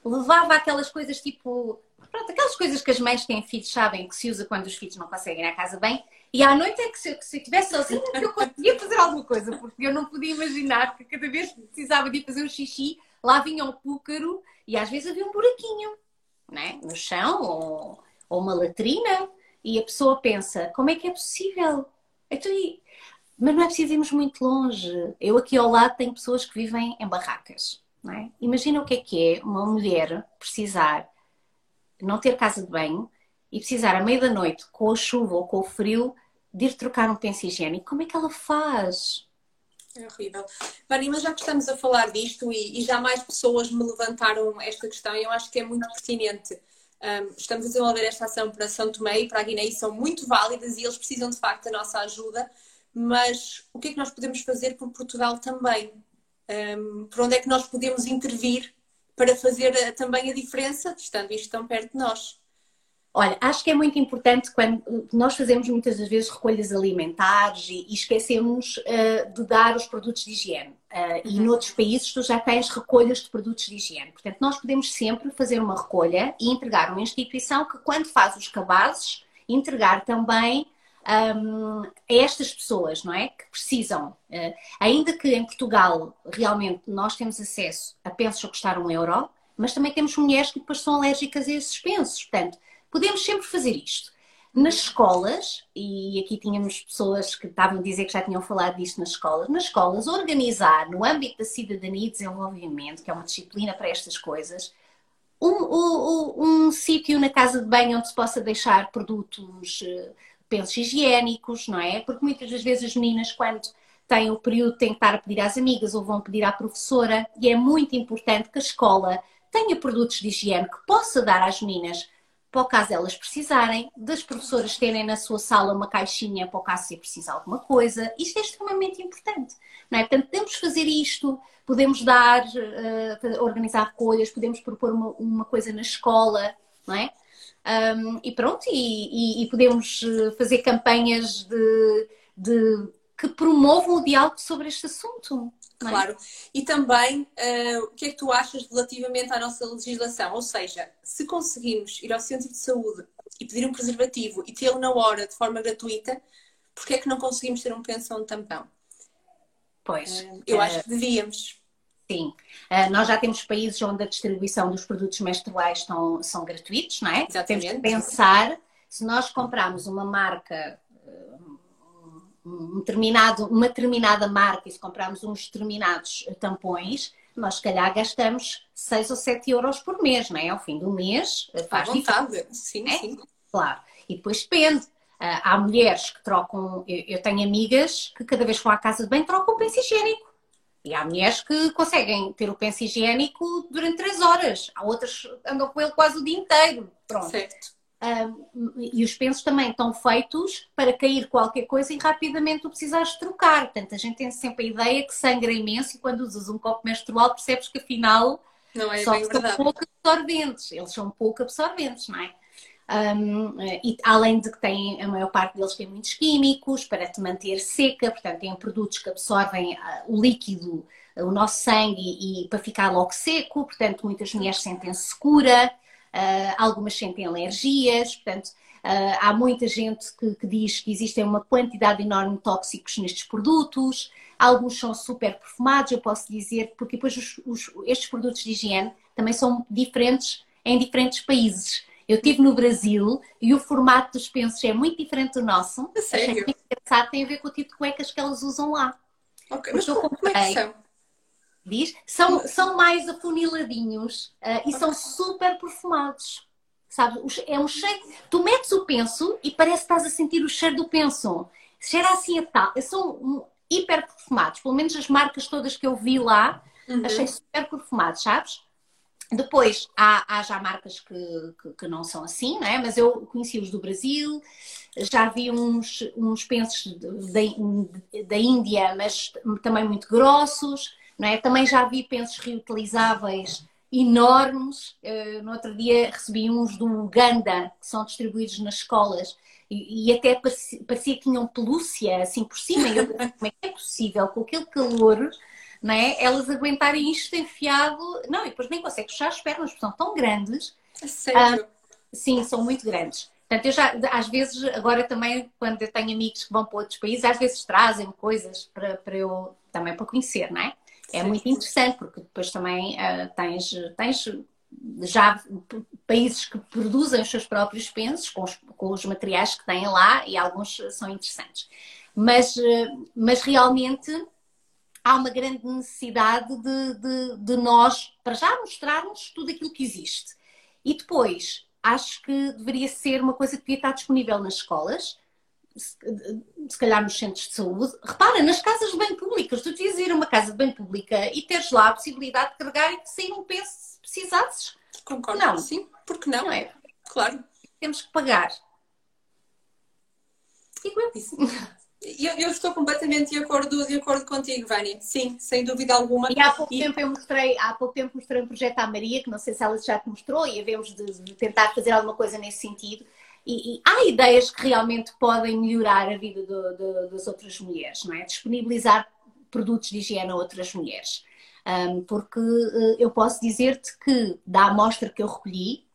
levava aquelas coisas tipo. Pronto, aquelas coisas que as mães que têm filhos sabem que se usa quando os filhos não conseguem ir à casa bem. E à noite é que se, eu estivesse sozinha eu conseguia fazer alguma coisa, porque eu não podia imaginar que cada vez que precisava de ir fazer um xixi, lá vinha um púcaro e às vezes havia um buraquinho né? no chão ou, ou uma latrina e a pessoa pensa, como é que é possível? Então, mas não é preciso irmos muito longe. Eu aqui ao lado tenho pessoas que vivem em barracas. É? Imagina o que é que é uma mulher precisar não ter casa de banho e precisar à meia da noite, com a chuva ou com o frio, de ir trocar um penso higiênico. Como é que ela faz? É horrível. Vânia, mas já que estamos a falar disto e, e, já mais pessoas me levantaram esta questão e eu acho que é muito pertinente. Um, estamos a desenvolver esta ação para São Tomé e para a Guiné e são muito válidas e eles precisam de facto da nossa ajuda, mas o que é que nós podemos fazer por Portugal também? Um, por onde é que nós podemos intervir para fazer eh, também a diferença, estando isto tão perto de nós? Olha, acho que é muito importante quando nós fazemos muitas das vezes recolhas alimentares e, e esquecemos uh, de dar os produtos de higiene. Uh, E uhum. noutros países tu já tens recolhas de produtos de higiene. Portanto, nós podemos sempre fazer uma recolha e entregar uma instituição que, quando faz os cabazes, entregar também um, a estas pessoas, não é? Que precisam. Uh, ainda que em Portugal realmente nós temos acesso a pensos a custar um euro, mas também temos mulheres que depois são alérgicas a esses pensos. Portanto, Podemos sempre fazer isto. Nas escolas, e aqui tínhamos pessoas que estavam a dizer que já tinham falado disto nas escolas, nas escolas, organizar no âmbito da cidadania e desenvolvimento, que é uma disciplina para estas coisas, um, um, um sítio na casa de banho onde se possa deixar produtos, eh, pensos higiênicos, não é? Porque muitas das vezes as meninas, quando têm o período, têm que estar a pedir às amigas ou vão pedir à professora, e é muito importante que a escola tenha produtos de higiene que possa dar às meninas para o caso elas precisarem, das professoras terem na sua sala uma caixinha para o caso se precisar alguma coisa. Isto é extremamente importante. Não é? Portanto, podemos fazer isto, podemos dar, uh, organizar recolhas, podemos propor uma, uma, coisa na escola, não é? Um, e pronto, e, e, e, podemos eh, fazer campanhas de, de, que promovam o diálogo sobre este assunto. É? Claro. E também, uh, o que é que tu achas relativamente à nossa legislação? Ou seja, se conseguimos ir ao centro de saúde e pedir um preservativo e tê-lo na hora de forma gratuita, porquê é que não conseguimos ter um pensão de tampão? Pois. Uh, eu uh, acho que devíamos. Sim. nós já temos países onde a distribuição dos produtos menstruais estão, são gratuitos, não é? Exatamente. Temos que pensar, se nós comprarmos uma marca um determinado, uma determinada marca e se comprarmos uns determinados tampões, nós se calhar gastamos 6 ou 7 euros por mês, não é? Ao fim do mês eh, faz vontade. Sim, é? sim. Claro. E depois depende. Ah, há mulheres que trocam, eu tenho amigas que cada vez que vão à casa de banho trocam o penso higiênico. E há mulheres que conseguem ter o penso higiênico durante 3 horas. Há outras que andam com ele quase o dia inteiro. Pronto. Certo. Um, e os pensos também estão feitos para cair qualquer coisa e rapidamente tu precisares trocar. Portanto, a gente tem sempre a ideia que sangra imenso e quando usas um copo menstrual percebes que afinal não é só bem são pouco absorventes. Eles são pouco absorventes, não é? Um, e além de que têm, a maior parte deles tem muitos químicos para te manter seca, portanto, têm produtos que absorvem uh, o líquido, uh, o nosso sangue, e, e, para ficar logo seco, portanto, muitas mulheres sentem-se secura, uh, algumas sentem alergias, portanto, há muita gente que, que, diz que existem uma quantidade enorme de tóxicos nestes produtos, alguns são super perfumados, eu posso dizer, porque depois os, os, estes produtos de higiene também são diferentes em diferentes países. Eu estive no Brasil e o formato dos pensos é muito diferente do nosso. Sério? Achei muito engraçado, tem a ver com o tipo de cuecas que elas usam lá. Ok, mas como, como é que são? Diz? São, são mais afuniladinhos uh, e são super perfumados. Sabe? É um cheiro. Tu metes o penso e parece que estás a sentir o cheiro do penso. Cheira assim a tal. São hiper perfumados. Pelo menos as marcas todas que eu vi lá, uhum. achei super perfumados, sabes? Depois há, há já marcas que, que, que, não são assim, não é? mas eu conheci os do Brasil, já vi uns, uns pensos da, da Índia, mas também muito grossos, não é? Também já vi pensos reutilizáveis enormes. Uh, no outro dia recebi uns do Uganda, que são distribuídos nas escolas, e, e até parecia, parecia, que tinham pelúcia assim por cima. E eu, como é que é possível com aquele calor? não é? Elas aguentarem isto enfiado. Não, e depois nem conseguem fechar as pernas, porque são tão grandes. Sério? Ah, sim, são muito grandes. Portanto, eu já, às vezes, agora também, quando eu tenho amigos que vão para outros países, às vezes trazem coisas para, para eu também para conhecer, não é? É muito interessante, porque depois também uh, tens, tens já países que produzem os seus próprios pensos com os, com os materiais que têm lá e alguns são interessantes. Mas, uh, mas realmente há uma grande necessidade de, de, de nós, para já, mostrarmos tudo aquilo que existe. E depois, acho que deveria ser uma coisa que devia estar disponível nas escolas, se, se calhar nos centros de saúde. Repara, nas casas de bem públicas, tu devias ir a uma casa de bem pública e teres lá a possibilidade de carregar e de sair um peso se precisasses. Concordo. Não. Sim, porque não? Não é? Claro. Temos que pagar. Digo eu. Isso. Eu, eu, estou completamente de acordo, de acordo contigo, Vânia. Sim, sem dúvida alguma. E há pouco e... tempo eu mostrei, há pouco tempo mostrei um projeto à Maria, que não sei se ela já te mostrou, e havemos de, de tentar fazer alguma coisa nesse sentido. E, e, há ideias que realmente podem melhorar a vida do, do, das outras mulheres, não é? Disponibilizar produtos de higiene a outras mulheres. Um, porque uh, eu posso dizer-te que da amostra que eu recolhi,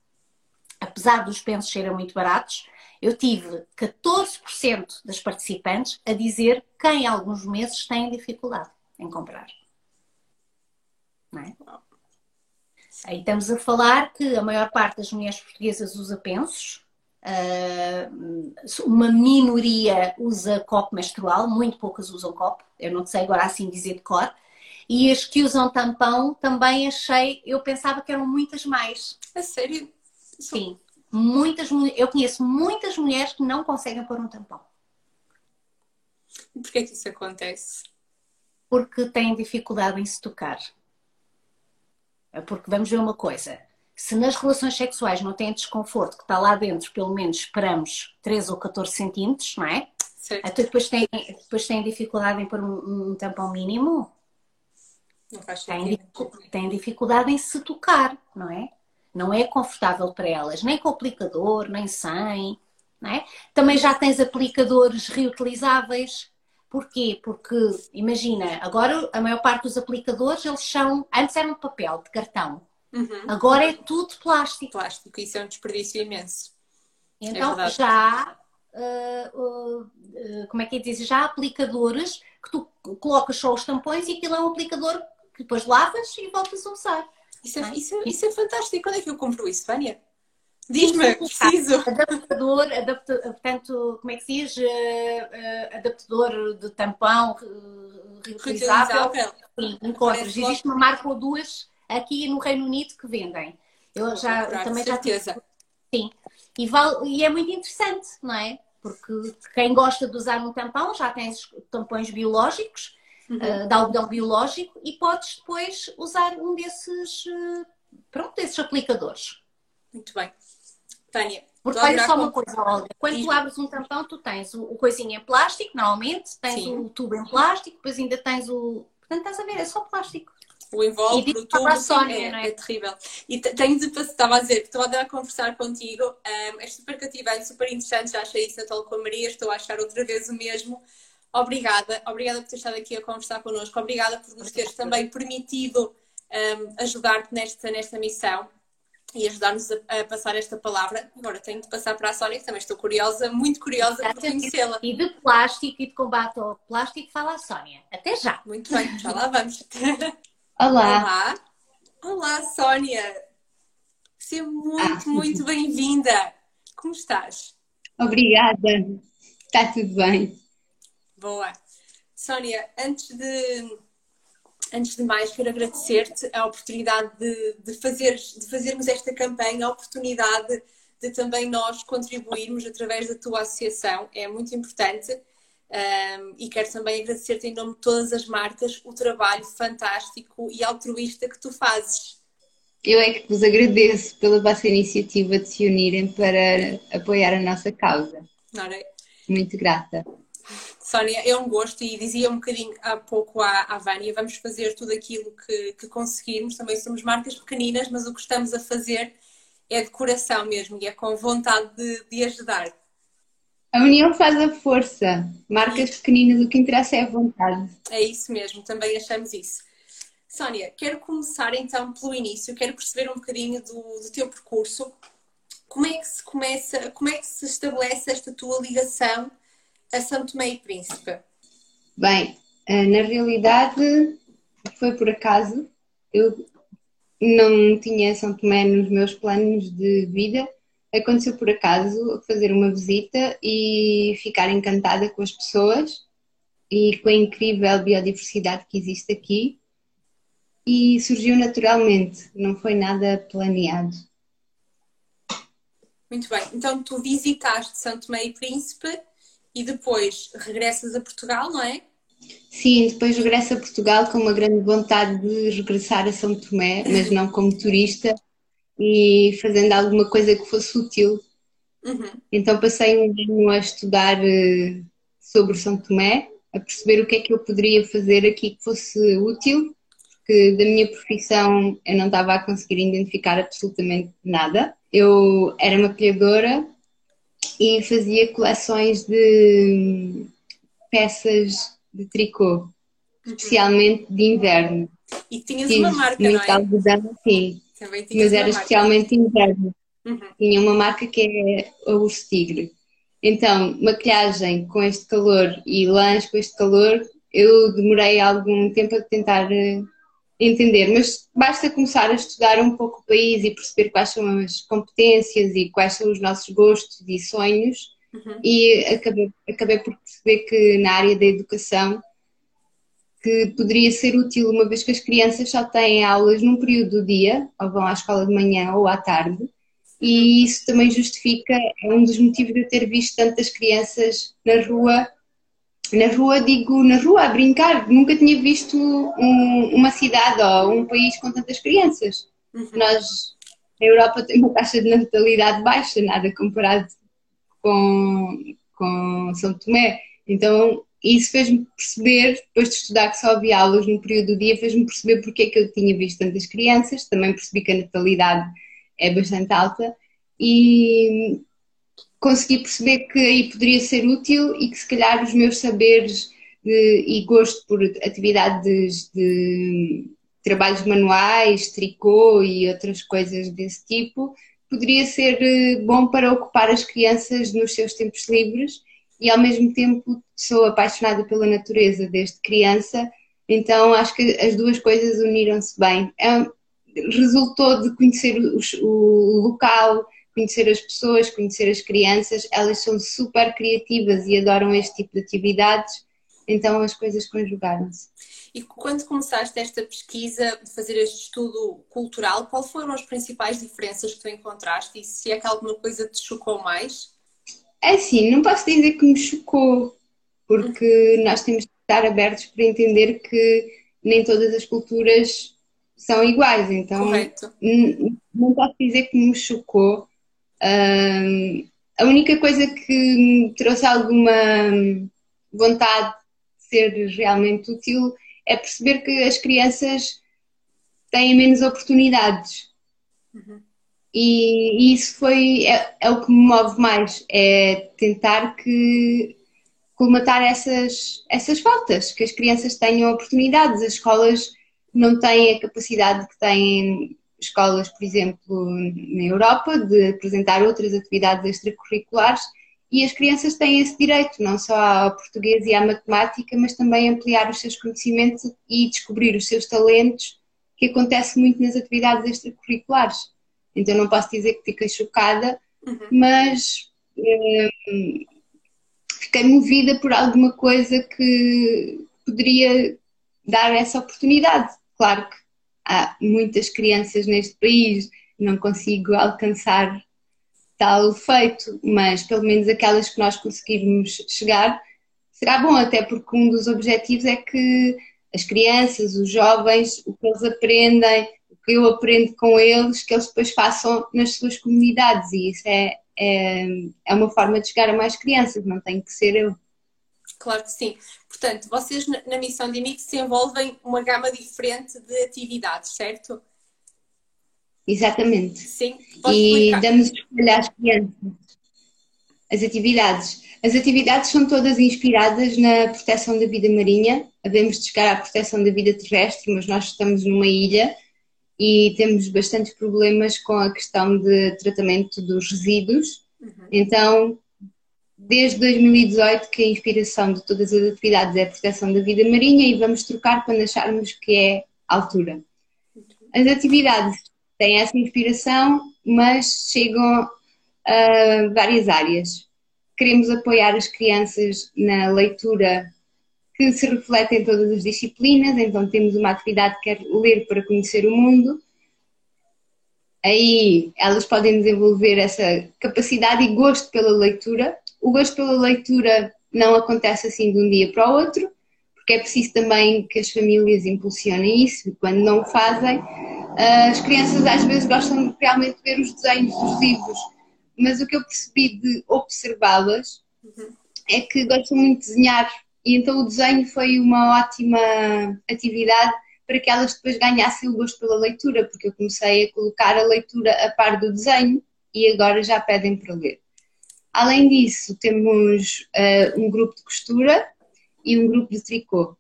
apesar dos pensos serem muito baratos, eu tive 14% das participantes a dizer que em alguns meses têm dificuldade em comprar. Não é? Aí estamos a falar que a maior parte das mulheres portuguesas usa pensos, ah, uma minoria usa copo menstrual, muito poucas usam copo, eu não sei agora assim dizer de cor, e as que usam tampão também achei, eu pensava que eram muitas mais. A sério? Sim muitas eu conheço muitas mulheres que não conseguem pôr um tampão. E porquê que isso acontece? Porque têm dificuldade em se tocar. É porque vamos ver uma coisa. Se nas relações sexuais não têm desconforto, que está lá dentro, pelo menos esperamos 3 ou 14 centímetros, não é? Certo. Até depois têm, depois têm dificuldade em pôr um, um tampão mínimo. Não faz sentido. Têm, têm dificuldade em se tocar, não é? não é confortável para elas, nem com aplicador, nem sem. É? Também já tens aplicadores reutilizáveis. Porquê? Porque, imagina, agora a maior parte dos aplicadores, eles são, antes eram de papel, de cartão. Uhum. Agora é tudo plástico. Plástico, isso é um desperdício imenso. Então é já, uh, uh, como é que é dizer, já há aplicadores que tu colocas só os tampões e aquilo é um aplicador que depois lavas e voltas a usar. Isso é, isso, é, isso é fantástico. Quando é que eu compro isso, Vânia? Diz-me, preciso. Adaptador, adapta, portanto, como é que se diz? Uh, adaptador de tampão reutilizável. Sim, encontras. Existe uma marca ou duas aqui no Reino Unido que vendem. Eu já comprar, também já certeza. sim. E, vale, e é muito interessante, não é? Porque quem gosta de usar um tampão já tem tampões biológicos uhum. uh, de algodão biológico e podes depois usar um desses, uh, pronto, desses aplicadores. Muito bem. Tânia, Porque olha só uma coisa, Olga. Quando tu abres um tampão, tu tens o, o coisinho em plástico, normalmente, tens Sim. o tubo em plástico, depois ainda tens o. Portanto, estás a ver, é só plástico. O invólucro, o tubo, Sónia, é, é? é, terrível. E tenho de estava a dizer, estava a conversar contigo, um, é super cativante, super interessante, já achei isso na Tolo com a Maria, estou a achar outra vez o mesmo. Obrigada, obrigada por ter estado aqui a conversar connosco, obrigada por nos teres também permitido um, ajudar-te nesta, nesta missão e ajudar-nos a, a, passar esta palavra. Agora tenho de passar para a Sónia, que também estou curiosa, muito curiosa por conhecê-la. E de plástico e de combate ao plástico fala a Sónia. Até já. Muito bem, já lá vamos. Olá. Olá. Olá, Sónia. Seja muito, ah, muito bem-vinda. Como estás? Obrigada. Está tudo bem. Boa. Sónia, antes de antes de mais, quero agradecer-te a oportunidade de, de, fazer, de fazermos esta campanha, a oportunidade de também nós contribuirmos através da tua associação. É muito importante. Um, e quero também agradecer-te em nome de todas as marcas o trabalho fantástico e altruísta que tu fazes. Eu é que vos agradeço pela vossa iniciativa de se unirem para apoiar a nossa causa. É? Muito grata. Sónia, é um gosto e dizia um bocadinho há pouco à, à Vânia, vamos fazer tudo aquilo que, que conseguirmos. Também somos marcas pequeninas, mas o que estamos a fazer é de coração mesmo e é com vontade de, de ajudar. A união faz a força. Marcas pequeninas, o que interessa é a vontade. É isso mesmo, também achamos isso. Sónia, quero começar então pelo início, quero perceber um bocadinho do, do teu percurso. Como é que se começa, como é que se estabelece esta tua ligação a São Tomé e Príncipe? Bem, eh, na realidade foi por acaso. Eu não tinha São Tomé nos meus planos de vida. Aconteceu por acaso fazer uma visita e ficar encantada com as pessoas e com a incrível biodiversidade que existe aqui. E surgiu naturalmente, não foi nada planeado. Muito bem, então tu visitaste São Tomé e Príncipe e depois regressas a Portugal, não é? Sim, depois regresso a Portugal com uma grande vontade de regressar a São Tomé, mas não como turista e fazendo alguma coisa que fosse útil. Uhum. Então passei um ano a estudar eh, sobre São Tomé, a perceber o que é que eu poderia fazer aqui que fosse útil, porque da minha profissão eu não estava a conseguir identificar absolutamente nada. Eu era maquiadora e fazia coleções de peças de tricô, uhum. especialmente de inverno. E tinhas uma marca, não é? Algodão, sim, mas era especialmente inverno. Uhum. Tinha uma marca que é a Urso Tigre. Então, maquilhagem com este calor e lãs com este calor, eu demorei algum tempo a tentar eh, entender, mas basta começar a estudar um pouco o país e perceber quais são as competências e quais são os nossos gostos e sonhos. Uhum. E acabei, acabei por perceber que na área da educação que poderia ser útil uma vez que as crianças só têm aulas num período do dia, ou vão à escola de manhã ou à tarde, e isso também justifica, é um dos motivos de eu ter visto tantas crianças na rua na rua, digo na rua, a brincar. Nunca tinha visto um, uma cidade ou um país com tantas crianças. Uhum. Nós, a Europa tem uma taxa de natalidade baixa, nada comparado com, com São Tomé. Então, isso fez-me perceber, depois de estudar que só havia aulas no período do dia, fez-me perceber porque é que eu tinha visto tantas crianças. Também percebi que a natalidade é bastante alta. E consegui perceber que aí poderia ser útil e que se calhar os meus saberes de, e gosto por atividades de trabalhos manuais, tricô e outras coisas desse tipo, poderia ser eh, bom para ocupar as crianças nos seus tempos livres e ao mesmo tempo sou apaixonada pela natureza desde criança, então acho que as duas coisas uniram-se bem. É, resultou de conhecer o, o local, conhecer as pessoas, conhecer as crianças, elas são super criativas e adoram este tipo de atividades, então as coisas conjugaram-se. E quando começaste esta pesquisa, de fazer este estudo cultural, quais foram as principais diferenças que tu encontraste e se é que alguma coisa te chocou mais? É assim, não posso dizer que me chocou, porque nós temos que estar abertos para entender que nem todas as culturas são iguais, então Correto. não posso dizer que me chocou, Uh, a única coisa que me trouxe alguma vontade de ser realmente útil é perceber que as crianças têm menos oportunidades. Uhum. E, e, isso foi é, é, o que me move mais, é tentar que colmatar essas, essas faltas, que as crianças tenham oportunidades, as escolas não têm a capacidade que têm escolas, por exemplo, na Europa, de apresentar outras atividades extracurriculares e as crianças têm esse direito, não só ao português e à matemática, mas também ampliar os seus conhecimentos e descobrir os seus talentos, que acontece muito nas atividades extracurriculares. Então não posso dizer que fiquei chocada, uhum. mas hum, fiquei movida por alguma coisa que poderia dar essa oportunidade. Claro que há muitas crianças neste país, não consigo alcançar tal feito, mas pelo menos aquelas que nós conseguirmos chegar, será bom, até porque um dos objetivos é que as crianças, os jovens, o que eles aprendem, eu aprendo com eles, que eles depois façam nas suas comunidades e isso é, é, é uma forma de chegar a mais crianças, não tem que ser eu. Claro que sim. Portanto, vocês na missão de IMIX desenvolvem uma gama diferente de atividades, certo? Exatamente. Sim. E damos escolha às crianças as atividades. As atividades são todas inspiradas na proteção da vida marinha. Havemos de chegar à proteção da vida terrestre, mas nós estamos numa ilha e temos bastantes problemas com a questão de tratamento dos resíduos. Uhum. Então, desde 2018 que a inspiração de todas as atividades é a proteção da vida marinha e vamos trocar quando acharmos que é a altura. As atividades têm essa inspiração, mas chegam a várias áreas. Queremos apoiar as crianças na leitura que se reflete em todas as disciplinas, então temos uma atividade que é ler para conhecer o mundo. Aí elas podem desenvolver essa capacidade e gosto pela leitura o gosto pela leitura não acontece assim de um dia para o outro, porque é preciso também que as famílias impulsionem isso, e quando não o fazem, as crianças às vezes gostam realmente de ver os desenhos dos livros, mas o que eu percebi de observá-las uhum. é que gostam muito de desenhar, e então o desenho foi uma ótima atividade para que elas depois ganhassem o gosto pela leitura, porque eu comecei a colocar a leitura a par do desenho e agora já pedem para ler. Além disso, temos uh, um grupo de costura e um grupo de tricô.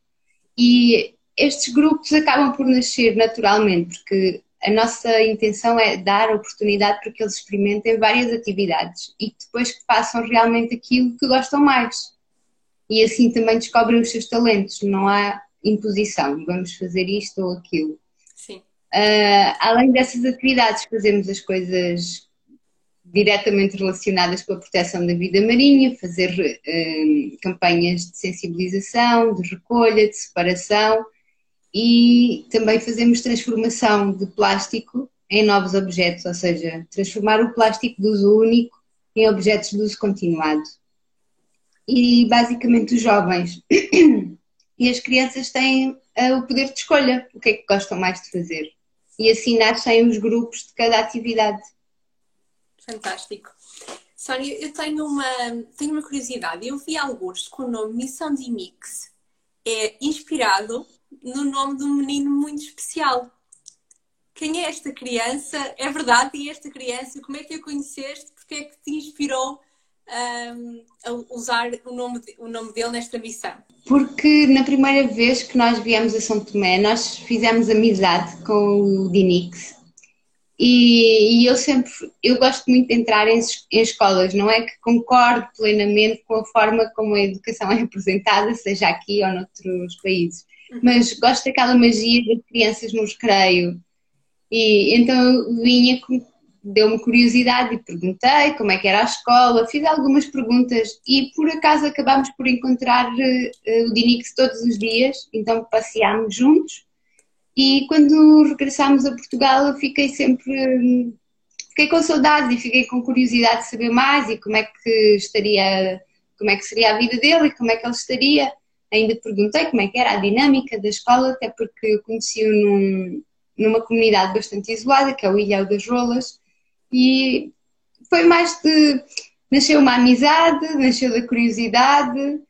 E estes grupos acabam por nascer naturalmente, porque a nossa intenção é dar oportunidade para que eles experimentem várias atividades e depois que façam realmente aquilo que gostam mais. E assim também descobrem os seus talentos, não há imposição, vamos fazer isto ou aquilo. Sim. Uh, além dessas atividades, fazemos as coisas diretamente relacionadas com a proteção da vida marinha, fazer um, campanhas de sensibilização, de recolha, de separação e também fazemos transformação de plástico em novos objetos, ou seja, transformar o plástico de uso único em objetos de uso continuado. E basicamente os jovens e as crianças têm uh, o poder de escolha, o que é que gostam mais de fazer. E assim nascem os grupos de cada atividade. Fantástico. Sónia, eu tenho uma, tenho uma curiosidade. Eu vi alguns com o nome Missão de Mix. É inspirado no nome de um menino muito especial. Quem é esta criança? É verdade, e esta criança? Como é que a conheceste? Porque é que te inspirou a usar o nome, o nome dele nesta missão? Porque na primeira vez que nós viemos a São Tomé, nós fizemos amizade com o Dinix e, e, eu sempre, eu gosto muito de entrar em, em, escolas, não é que concordo plenamente com a forma como a educação é apresentada, seja aqui ou noutros países, mas gosto daquela magia das crianças no recreio. E então vinha, deu-me curiosidade e perguntei como é que era a escola, fiz algumas perguntas e por acaso acabámos por encontrar uh, o Dinix todos os dias, então passeámos juntos e quando regressámos a Portugal, fiquei sempre. Fiquei com saudades e fiquei com curiosidade de saber mais e como é que estaria, como é que seria a vida dele e como é que ele estaria. Ainda perguntei como é que era a dinâmica da escola, até porque conheci-o num, numa comunidade bastante isolada, que é o Ilhéu das Rolas, e foi mais de. Nasceu uma amizade, nasceu da curiosidade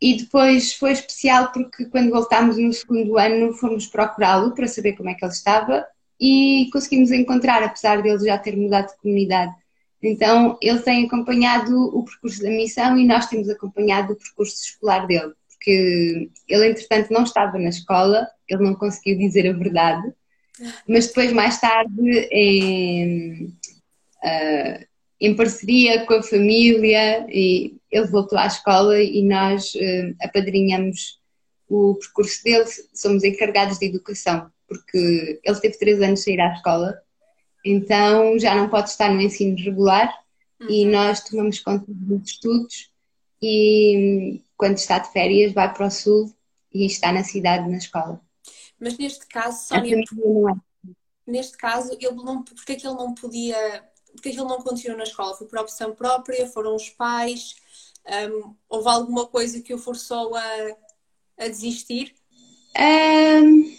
e depois foi especial porque quando voltámos no segundo ano fomos procurá-lo para saber como é que ele estava e conseguimos encontrar, apesar dele já ter mudado de comunidade. Então ele tem acompanhado o percurso da missão e nós temos acompanhado o percurso escolar dele, porque ele entretanto não estava na escola, ele não conseguiu dizer a verdade, mas depois mais tarde uh, em parceria com a família e ele voltou à escola e nós uh, apadrinhamos o percurso dele, somos encarregados de educação, porque ele teve três anos de sair à escola, então já não pode estar no ensino regular uhum. e nós tomamos conta dos estudos e quando está de férias vai para o sul e está na cidade na escola. Mas neste caso, Sónia, é. neste caso, ele não, porque é que ele não podia, porque que ele não continuou na escola? Foi por opção própria? Foram os pais? Um, houve alguma coisa que o forçou a, a desistir? Um,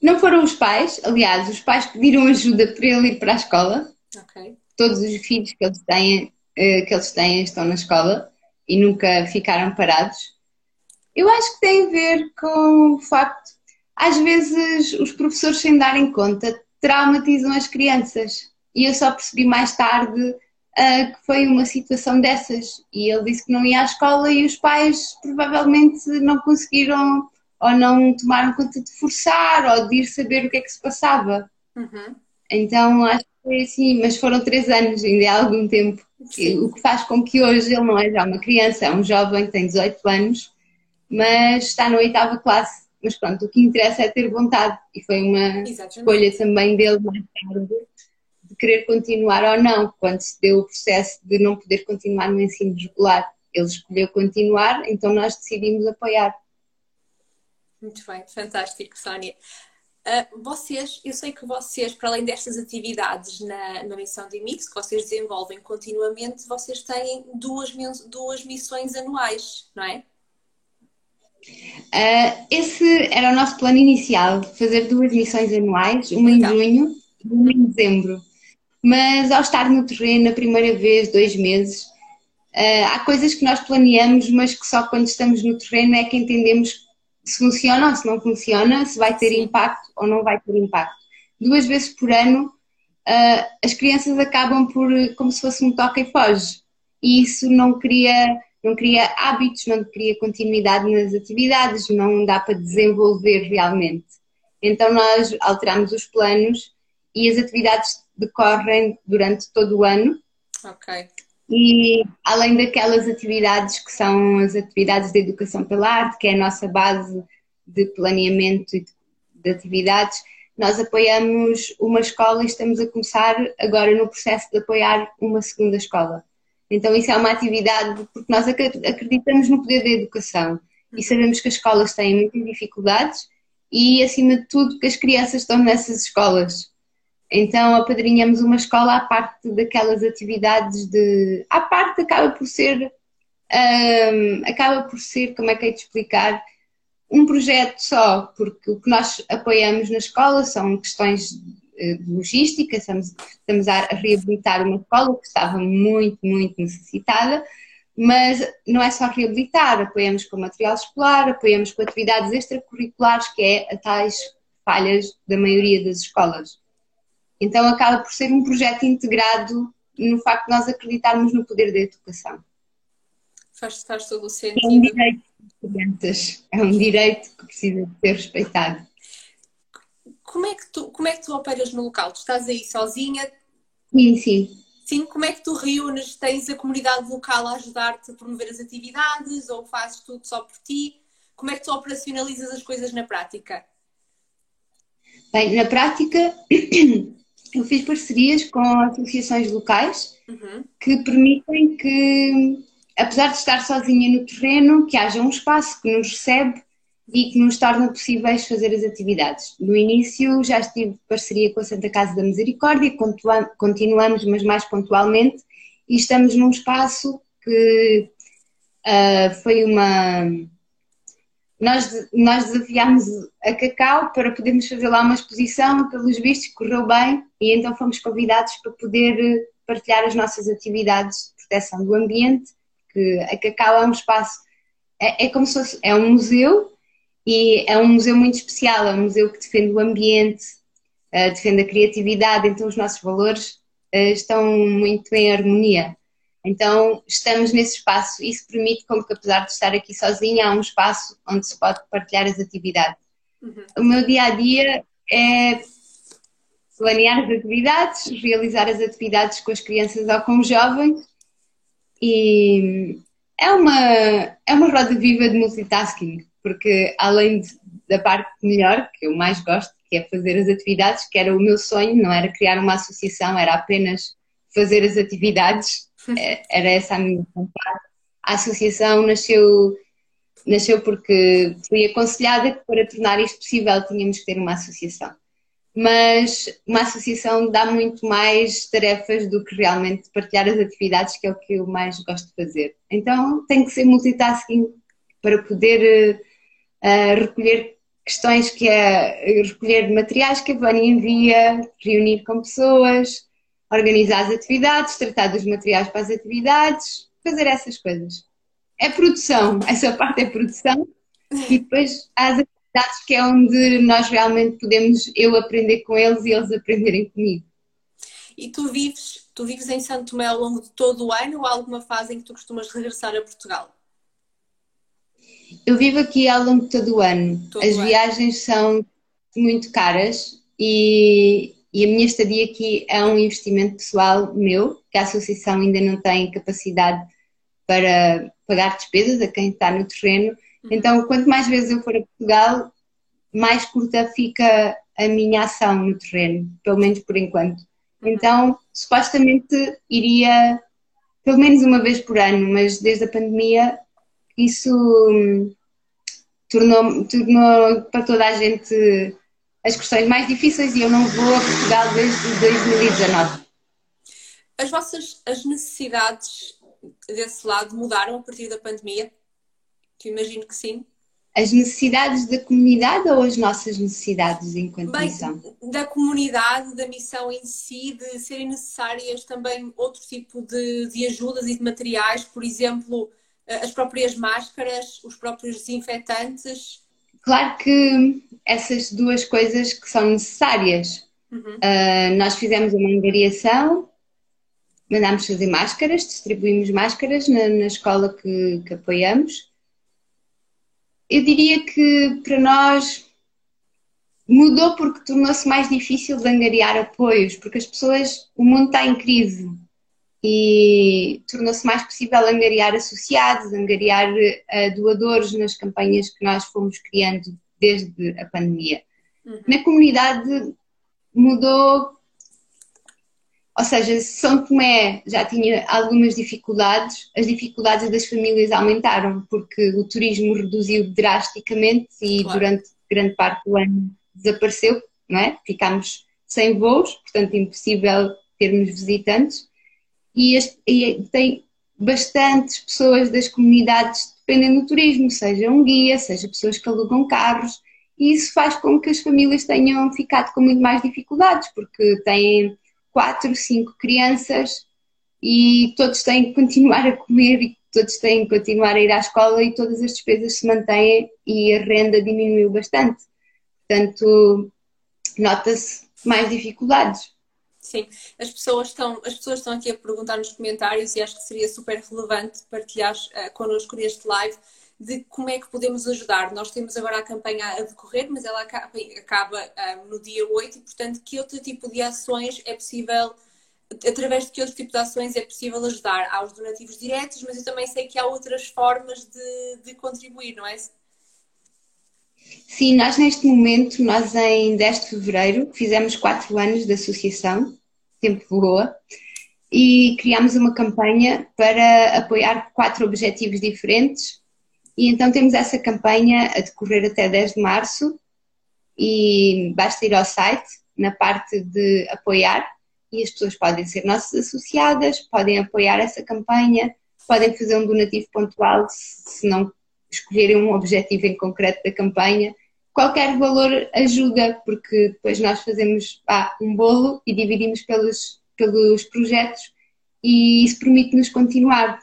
não foram os pais, aliás, os pais pediram ajuda para ele ir para a escola. Okay. Todos os filhos que eles têm, eh, que eles têm estão na escola e nunca ficaram parados. Eu acho que tem a ver com o facto, às vezes, os professores, sem darem conta, traumatizam as crianças. E eu só percebi mais tarde uh, que foi uma situação dessas. E ele disse que não ia à escola e os pais provavelmente não conseguiram ou não tomaram conta de forçar ou de ir saber o que é que se passava. Uhum. Então acho que foi assim, mas foram três anos, ainda há algum tempo. Sim. O que faz com que hoje ele não é já uma criança, é um jovem que tem 18 anos, mas está na oitava classe. Mas pronto, o que interessa é ter vontade e foi uma Exatamente. escolha também dele mais tarde querer continuar ou não, quando se deu o processo de não poder continuar no ensino regular. Ele escolheu continuar, então nós decidimos apoiar. Muito bem, fantástico, Sónia. Uh, vocês, eu sei que vocês, para além destas atividades na, na missão de Mix, que vocês desenvolvem continuamente, vocês têm duas, duas missões anuais, não é? Uh, esse era o nosso plano inicial, fazer duas missões anuais, uma então. em junho e uma em dezembro mas ao estar no terreno a primeira vez, dois meses, uh, há coisas que nós planeamos, mas que só quando estamos no terreno é que entendemos se funciona ou se não funciona, se vai ter impacto ou não vai ter impacto. Duas vezes por ano, uh, as crianças acabam por, como se fosse um toque e foge, e isso não cria, não cria hábitos, não cria continuidade nas atividades, não dá para desenvolver realmente. Então nós alteramos os planos e as atividades decorrem durante todo o ano. Ok. E além daquelas atividades que são as atividades de educação pela arte, que é a nossa base de planeamento e de atividades, nós apoiamos uma escola e estamos a começar agora no processo de apoiar uma segunda escola. Então isso é uma atividade porque nós acreditamos no poder da educação e sabemos que as escolas têm muitas dificuldades e acima de tudo que as crianças estão nessas escolas então apadrinhamos uma escola à parte daquelas atividades de. À parte acaba por ser. Um, acaba por ser, como é que é de explicar, um projeto só, porque o que nós apoiamos na escola são questões de logística, estamos, estamos a reabilitar uma escola que estava muito, muito necessitada, mas não é só reabilitar, apoiamos com material escolar, apoiamos com atividades extracurriculares, que é a tais falhas da maioria das escolas. Então acaba por ser um projeto integrado no facto de nós acreditarmos no poder da educação. Faz, faz todo o sentido. É um direito estudantes, é um direito que precisa de ser respeitado. Como é, que tu, como é que tu operas no local? Tu estás aí sozinha? Sim, sim. Sim, como é que tu reúnes? Tens a comunidade local a ajudar-te a promover as atividades ou fazes tudo só por ti? Como é que tu operacionalizas as coisas na prática? Bem, na prática eu fiz parcerias com associações locais uhum. que permitem que, apesar de estar sozinha no terreno, que haja um espaço que nos recebe e que nos torna possíveis fazer as atividades. No início já estive parceria com a Santa Casa da Misericórdia, continuamos, mas mais pontualmente, e estamos num espaço que uh, foi uma nós, nós desafiámos a Cacau para podermos fazer lá uma exposição, pelos vistos correu bem, e então fomos convidados para poder partilhar as nossas atividades de proteção do ambiente, que a Cacau é um espaço, é, é como se fosse, é um museu e é um museu muito especial, é um museu que defende o ambiente, uh, defende a criatividade, então os nossos valores uh, estão muito em harmonia. Então estamos nesse espaço, isso permite com que apesar de estar aqui sozinha, há um espaço onde se pode partilhar as atividades. Uhum. O meu dia a dia é planear as atividades, realizar as atividades com as crianças ou com os jovens e é uma, é uma roda viva de multitasking, porque além de, da parte melhor, que eu mais gosto, que é fazer as atividades, que era o meu sonho, não era criar uma associação, era apenas fazer as atividades, era essa a minha vontade. A associação nasceu, nasceu porque fui aconselhada que para tornar isto possível tínhamos que ter uma associação mas uma associação dá muito mais tarefas do que realmente partilhar as atividades, que é o que eu mais gosto de fazer. Então tem que ser multitasking para poder uh, recolher questões que é recolher materiais que a Vânia envia, reunir com pessoas, organizar as atividades, tratar dos materiais para as atividades, fazer essas coisas. É produção, essa parte é produção e depois as atividades que é onde nós realmente podemos eu aprender com eles e eles aprenderem comigo. E tu vives, tu vives em Santo Tomé ao longo de todo o ano ou há alguma fase em que tu costumas regressar a Portugal? Eu vivo aqui ao longo de todo o ano. Todo As viagens são muito caras e, e a minha estadia aqui é um investimento pessoal meu, que a associação ainda não tem capacidade para pagar despesas a quem está no terreno Uhum. Então, quanto mais vezes eu for a Portugal, mais curta fica a minha ação no terreno, pelo menos por enquanto. Uhum. Então, supostamente iria pelo menos uma vez por ano, mas desde a pandemia isso hum, tornou, tornou para toda a gente as questões mais difíceis e eu não vou a Portugal desde 2019. As vossas as necessidades desse lado mudaram a partir da pandemia? que imagino que sim. As necessidades da comunidade ou as nossas necessidades enquanto Bem, missão? Da comunidade, da missão em si, de serem necessárias também outro tipo de, de ajudas e de materiais, por exemplo, eh, as próprias máscaras, os próprios desinfetantes. Claro que essas duas coisas que são necessárias. Uhum. Uh, nós fizemos uma angariação, mandámos fazer máscaras, distribuímos máscaras na, na escola que, que apoiamos eu diria que para nós mudou porque tornou-se mais difícil de angariar apoios, porque as pessoas, o mundo está em crise e tornou-se mais possível angariar associados, angariar uh, doadores nas campanhas que nós fomos criando desde a pandemia. Uhum. Na comunidade mudou ou seja, São Tomé já tinha algumas dificuldades, as dificuldades das famílias aumentaram porque o turismo reduziu drasticamente e claro. durante grande parte do ano desapareceu, não é? Ficámos sem voos, portanto impossível termos visitantes e, e tem bastantes pessoas das comunidades dependem do turismo, seja um guia, seja pessoas que alugam carros, e isso faz com que as famílias tenham ficado com muito mais dificuldades, porque têm quatro, cinco crianças e todos têm que continuar a comer e todos têm que continuar a ir à escola e todas as despesas se mantêm e a renda diminuiu bastante. Portanto, nota-se mais dificuldades. Sim, as pessoas, estão, as pessoas estão aqui a perguntar nos comentários e acho que seria super relevante partilhar uh, connosco neste live de como é que podemos ajudar. Nós temos agora a campanha a decorrer, mas ela acaba, acaba um, ah, no dia 8 e, portanto, que outro tipo de ações é possível, através de que outro tipo de ações é possível ajudar? Há os donativos diretos, mas eu também sei que há outras formas de, de contribuir, não é? Sim, nós neste momento, nós em 10 de Fevereiro, fizemos 4 anos de associação, tempo voa, e criámos uma campanha para apoiar quatro objetivos diferentes e então temos essa campanha a decorrer até 10 de março e basta ir ao site na parte de apoiar e as pessoas podem ser nossas associadas, podem apoiar essa campanha, podem fazer um donativo pontual se não escolherem um objetivo em concreto da campanha. Qualquer valor ajuda, porque depois nós fazemos um bolo e dividimos pelos, pelos projetos e isso permite-nos continuar.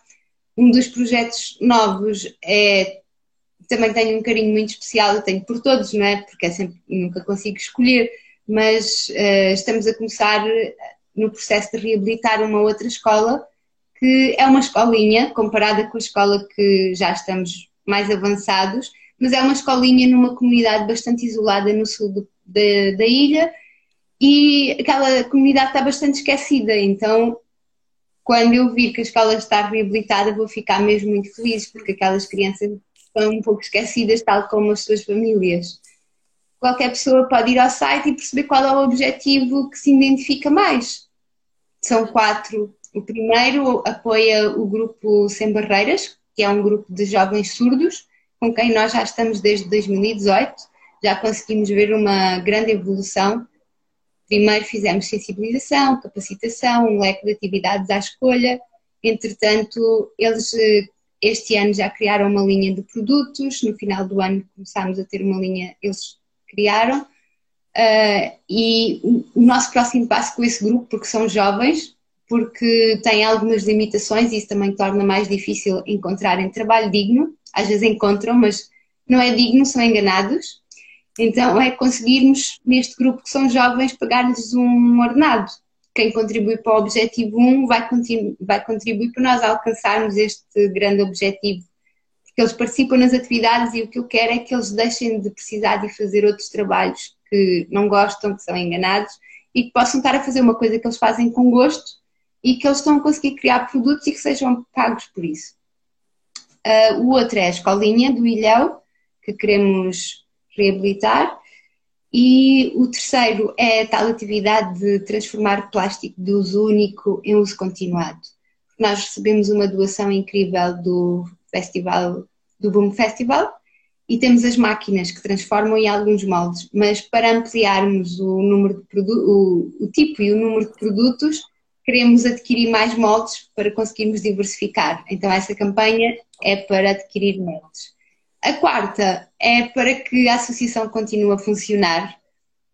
Um dos projetos novos é também tenho um carinho muito especial, eu tenho por todos, não é? Porque é sempre, nunca consigo escolher, mas uh, estamos a começar no processo de reabilitar uma outra escola, que é uma escolinha, comparada com a escola que já estamos mais avançados, mas é uma escolinha numa comunidade bastante isolada no sul do, da, da ilha e aquela comunidade está bastante esquecida, então quando eu vir que a escola está reabilitada vou ficar mesmo muito feliz, porque aquelas crianças estão um pouco esquecidas, tal como as suas famílias. Qualquer pessoa pode ir ao site e perceber qual é o objetivo que se identifica mais. São quatro. O primeiro apoia o grupo Sem Barreiras, que é um grupo de jovens surdos, com quem nós já estamos desde 2018. Já conseguimos ver uma grande evolução. Primeiro fizemos sensibilização, capacitação, um leque de atividades à escolha. Entretanto, eles eh, este ano já criaram uma linha de produtos, no final do ano começámos a ter uma linha, eles criaram. Uh, e o nosso próximo passo com esse grupo, porque são jovens, porque têm algumas limitações e isso também torna mais difícil encontrarem trabalho digno. Às vezes encontram, mas não é digno, são enganados. Então é conseguirmos, neste grupo que são jovens, pagar-lhes um ordenado quem contribui para o objetivo 1 vai, vai contribuir para nós alcançarmos este grande objetivo. Porque eles participam nas atividades e o que eu quero é que eles deixem de precisar de fazer outros trabalhos que não gostam, que são enganados e que possam estar a fazer uma coisa que eles fazem com gosto e que eles estão a conseguir criar produtos e que sejam pagos por isso. Uh, o outro é a escolinha do Ilhéu, que queremos reabilitar e o terceiro é a tal atividade de transformar plástico de uso único em uso continuado. Nós recebemos uma doação incrível do festival, do Boom Festival, e temos as máquinas que transformam em alguns moldes, mas para ampliarmos o número de o, o tipo e o número de produtos, queremos adquirir mais moldes para conseguirmos diversificar. Então essa campanha é para adquirir moldes. A quarta é para que a associação continue a funcionar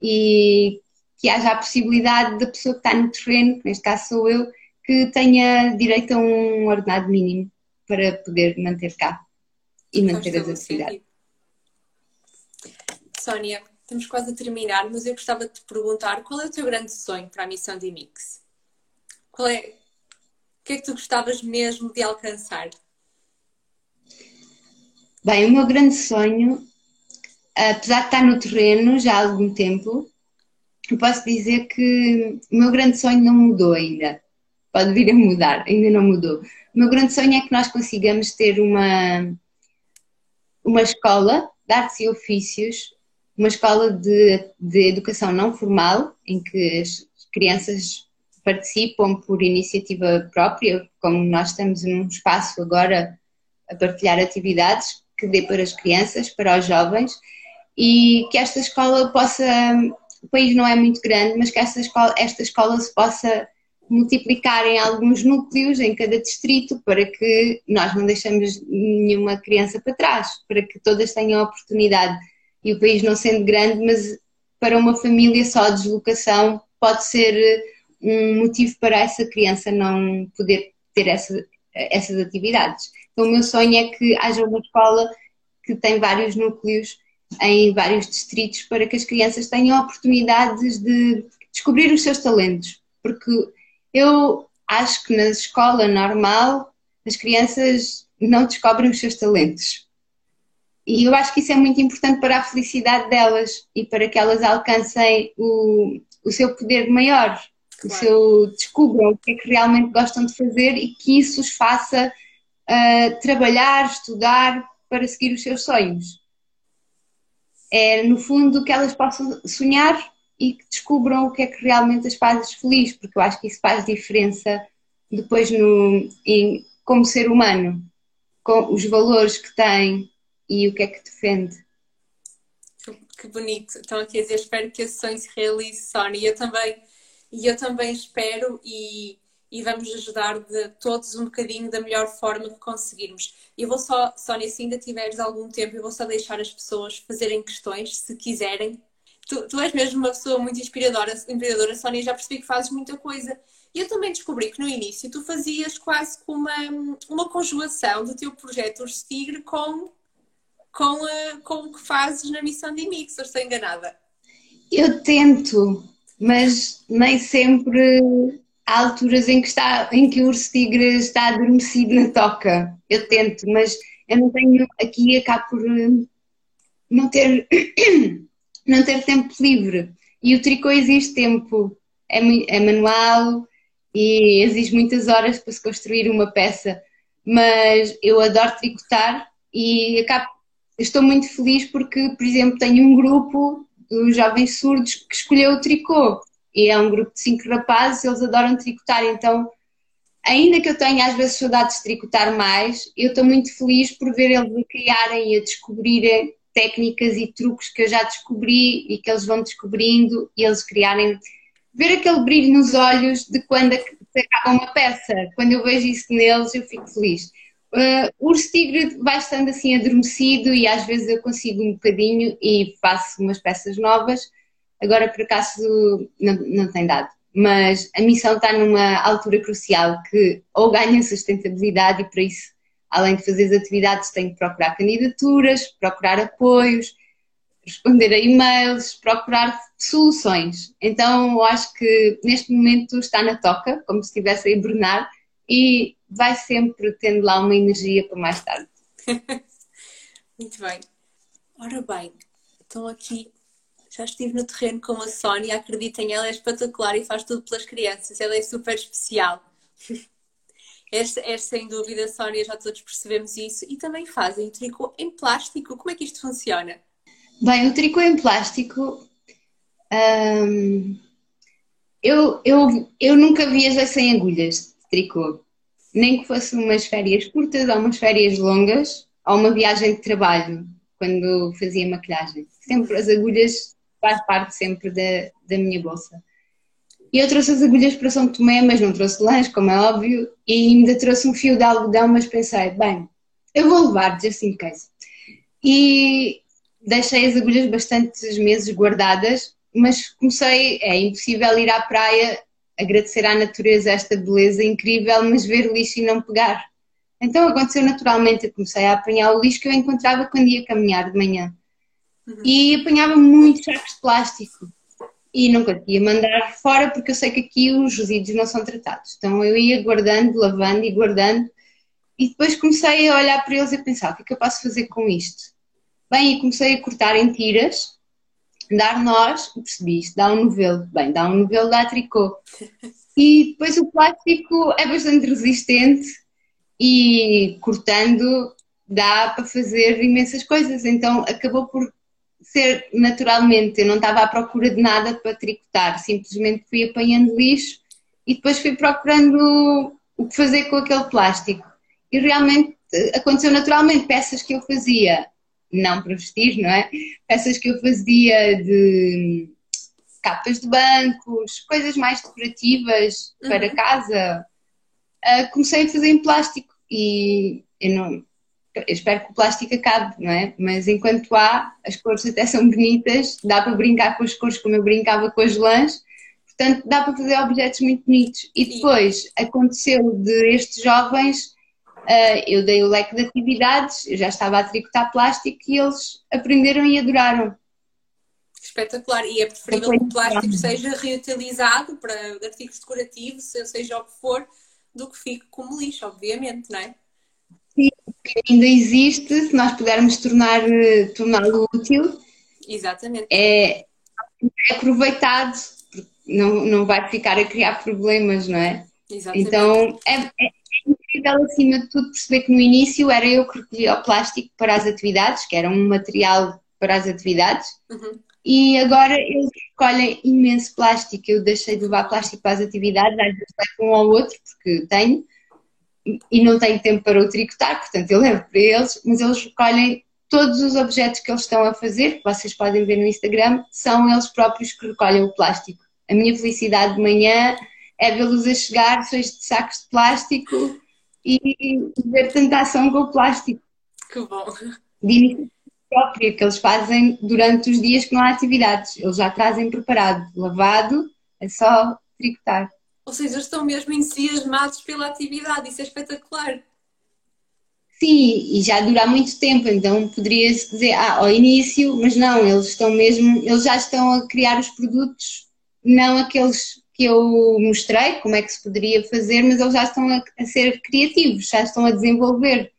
e que haja a possibilidade da pessoa que está no terreno, que neste caso sou eu, que tenha direito a um ordenado mínimo para poder manter cá e manter as atividades. Sónia, estamos quase a terminar, mas eu gostava de te perguntar qual é o teu grande sonho para a missão de Mix? Qual é? O que é que tu gostavas mesmo de alcançar? Bem, o meu grande sonho, apesar de estar no terreno já há algum tempo, eu posso dizer que o meu grande sonho não mudou ainda. Pode vir a mudar, ainda não mudou. O meu grande sonho é que nós consigamos ter uma, uma escola de artes e ofícios, uma escola de, de educação não formal, em que as crianças participam por iniciativa própria, como nós estamos num espaço agora a partilhar atividades, que dê para as crianças, para os jovens e que esta escola possa, o país não é muito grande, mas que esta escola, esta escola se possa multiplicar em alguns núcleos em cada distrito para que nós não deixemos nenhuma criança para trás, para que todas tenham oportunidade. E o país não sendo grande, mas para uma família só deslocação pode ser um motivo para essa criança não poder ter essa, essas atividades. Então, o meu sonho é que haja uma escola que tem vários núcleos em vários distritos para que as crianças tenham oportunidades de descobrir os seus talentos. Porque eu acho que na escola normal as crianças não descobrem os seus talentos. E eu acho que isso é muito importante para a felicidade delas e para que elas alcancem o, o seu poder maior, claro. o seu descubram o que é que realmente gostam de fazer e que isso os faça uh, trabalhar, estudar para seguir os seus sonhos. É, no fundo, que elas possam sonhar e que descubram o que é que realmente as faz feliz, porque eu acho que isso faz diferença depois no, em, como ser humano, com os valores que tem e o que é que defende. Que bonito. Então aqui a dizer, espero que esse sonho se realize, Sónia. Eu também, e eu também espero e e vamos ajudar de todos um bocadinho da melhor forma que conseguirmos. Eu vou só, Sónia, se ainda tiveres algum tempo, eu vou só deixar as pessoas fazerem questões, se quiserem. Tu, tu és mesmo uma pessoa muito inspiradora, inspiradora, Sónia, já percebi que fazes muita coisa. E eu também descobri que no início tu fazias quase uma, uma conjugação do teu projeto Urso Tigre com, com, a, com o que fazes na missão de Mix, ou estou enganada? Eu tento, mas nem sempre há alturas em que, está, em que o urso tigre está adormecido na toca. Eu tento, mas eu não tenho aqui acabo por eh, não ter não ter tempo livre. E o tricô exige tempo, é, é manual e exige muitas horas para se construir uma peça. Mas eu adoro tricotar e acabo, estou muito feliz porque, por exemplo, tenho um grupo dos jovens surdos que escolheu o tricô. E é um grupo de cinco rapazes, eles adoram tricotar, então ainda que eu tenha às vezes saudades de tricotar mais, eu estou muito feliz por ver eles a criarem e a descobrirem técnicas e truques que eu já descobri e que eles vão descobrindo e eles criarem. Ver aquele brilho nos olhos de quando acaba uma peça. Quando eu vejo isso neles, eu fico feliz. Uh, o tigre vai estando assim adormecido e às vezes eu consigo um bocadinho e faço umas peças novas. Agora, por acaso, não, não tem dado. Mas a missão está numa altura crucial que ou ganha sustentabilidade e para isso além de fazer as atividades, tenho que procurar candidaturas, procurar apoios, responder a e-mails, procurar soluções. Então, eu acho que neste momento está na toca, como se estivesse a hibernar, e vai sempre tendo lá uma energia para mais tarde. Muito bem. Ora bem, então aqui já estive no terreno com a Sónia, acreditem, ela é espetacular e faz tudo pelas crianças, ela é super especial. Esta é sem dúvida, Sónia, já todos percebemos isso. E também fazem o tricô em plástico. Como é que isto funciona? Bem, o tricô em plástico. Hum, eu, eu, eu nunca viajei sem agulhas de tricô. Nem que fosse umas férias curtas ou umas férias longas ou uma viagem de trabalho, quando fazia maquilhagem. Sempre as agulhas faz parte sempre da, da minha bolsa. E eu trouxe as agulhas para São Tomé, mas não trouxe lanche, como é óbvio, e ainda trouxe um fio de algodão, mas pensei, bem, eu vou levar, just in case. E deixei as agulhas bastantes meses guardadas, mas comecei, é impossível ir à praia agradecer à natureza esta beleza incrível, mas ver lixo e não pegar. Então aconteceu naturalmente, eu comecei a apanhar o lixo que eu encontrava quando ia caminhar de manhã. Uhum. E apanhava muitos sacos de plástico e nunca ia mandar fora porque eu sei que aqui os resíduos não são tratados. Então eu ia guardando, lavando e guardando e depois comecei a olhar para eles e a pensar o que é que eu posso fazer com isto? Bem, e comecei a cortar em tiras, dar nós, percebi isto, dá um novelo. Bem, dá um novelo, dá tricô. E depois o plástico é bastante resistente e cortando dá para fazer imensas coisas. Então acabou por ser naturalmente, eu não estava à procura de nada para tricotar, simplesmente fui apanhando lixo e depois fui procurando o que fazer com aquele plástico. E realmente eh, aconteceu naturalmente, peças que eu fazia, não para vestir, não é? Peças que eu fazia de capas de bancos, coisas mais decorativas para uhum. casa, uh, comecei a fazer em plástico e eu não, eu espero que o plástico acabe, não é? Mas enquanto há, as cores até são bonitas, dá para brincar com as cores como eu brincava com as lãs, portanto dá para fazer objetos muito bonitos. E depois aconteceu de estes jovens, eu dei o leque de atividades, eu já estava a tricotar plástico e eles aprenderam e adoraram. Espetacular, e é preferível que o plástico seja reutilizado para artigos decorativos, seja o que for, do que fique como lixo, obviamente, não é? que ainda existe, se nós pudermos tornar, torná-lo útil, Exatamente. É, é aproveitado, não, não vai ficar a criar problemas, não é? Exatamente. Então é, é, incrível, acima de tudo, perceber que no início era eu que recolhia o plástico para as atividades, que era um material para as atividades, uhum. e agora eles recolhem imenso plástico. Eu deixei de levar plástico para as atividades, às vezes levo um ao outro, porque tenho, e não tenho tempo para o tricotar, portanto eu levo para eles, mas eles recolhem todos os objetos que eles estão a fazer, que vocês podem ver no Instagram, são eles próprios que recolhem o plástico. A minha felicidade de manhã é vê-los a chegar cheios de sacos de plástico e ver tanta ação com o plástico. Que bom! De iniciativa própria, que eles fazem durante os dias que não há atividades. Eles já trazem preparado, lavado, é só tricotar. Ou seja, estão mesmo entusiasmados pela atividade, isso é espetacular. Sim, e já dura muito tempo, então poderia-se dizer ah, ao início, mas não, eles estão mesmo, eles já estão a criar os produtos, não aqueles que eu mostrei, como é que se poderia fazer, mas eles já estão a, a ser criativos, já estão a desenvolver.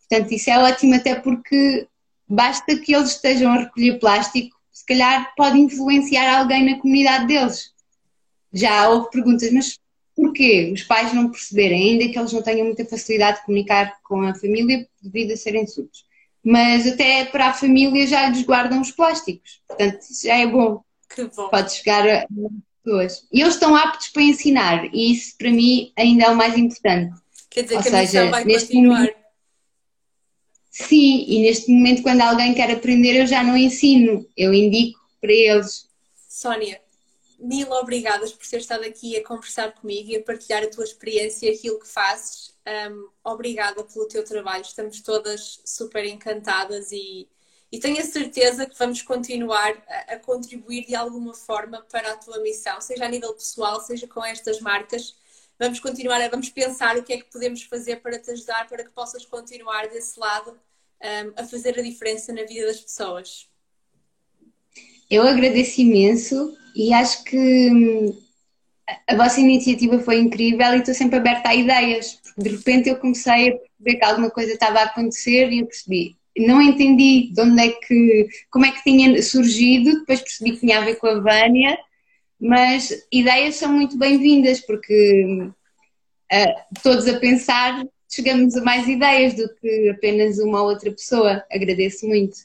Portanto, isso é ótimo até porque basta que eles estejam a recolher plástico, se calhar pode influenciar alguém na comunidade deles. Já houve perguntas, mas Porquê? Os pais não perceberem, ainda que eles não tenham muita facilidade de comunicar com a família devido a serem surdos. Mas até para a família já lhes guardam os plásticos. Portanto, isso já é bom. Que bom. Pode chegar a pessoas. E eles estão aptos para ensinar. E isso, para mim, ainda é o mais importante. Quer dizer Ou que a missão vai continuar. Momento, sim, e neste momento, quando alguém quer aprender, eu já não ensino. Eu indico para eles. Sónia, mil obrigadas por ter estado aqui a conversar comigo e a partilhar a tua experiência e aquilo que fazes. Um, obrigada pelo teu trabalho, estamos todas super encantadas e, e tenho a certeza que vamos continuar a, a, contribuir de alguma forma para a tua missão, seja a nível pessoal, seja com estas marcas. Vamos continuar, a, vamos pensar o que é que podemos fazer para te ajudar, para que possas continuar desse lado um, a fazer a diferença na vida das pessoas. Eu agradeço imenso e acho que hum, a vossa iniciativa foi incrível e estou sempre aberta a ideias. De repente eu comecei a perceber que alguma coisa estava a acontecer e eu percebi. Não entendi de onde é que, como é que tinha surgido, depois percebi que tinha a ver com a Vânia, mas ideias são muito bem-vindas porque uh, todos a pensar chegamos a mais ideias do que apenas uma ou outra pessoa. Agradeço muito.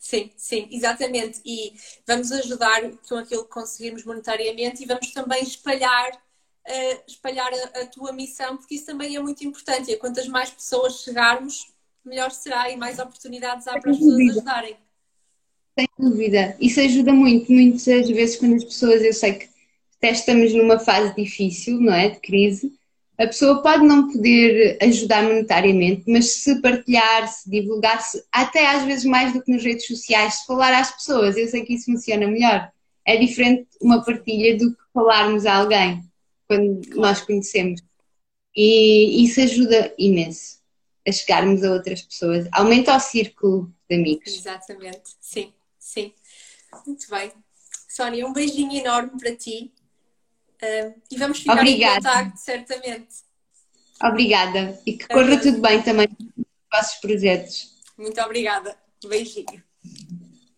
Sim, sim, exatamente. E vamos ajudar com aquilo que conseguimos monetariamente e vamos também espalhar, uh, espalhar a, a, tua missão, porque isso também é muito importante. E quantas mais pessoas chegarmos, melhor será e mais oportunidades há para as pessoas ajudarem. Sem dúvida. Isso ajuda muito. Muitas vezes, quando as pessoas, eu sei que até estamos numa fase difícil, não é? De crise a pessoa pode não poder ajudar monetariamente, mas se partilhar, se divulgar, -se, até às vezes mais do que nas redes sociais, se falar às pessoas, eu sei que isso funciona melhor. É diferente uma partilha do que falarmos a alguém quando nós conhecemos. E isso ajuda imenso a chegarmos a outras pessoas. Aumenta o círculo de amigos. Exatamente, sim, sim. Muito bem. Sónia, um beijinho enorme para ti Uh, e vamos ficar Obrigada. em contato, certamente. Obrigada. E que corra tudo bem também nos vossos projetos. Muito obrigada. Beijinho.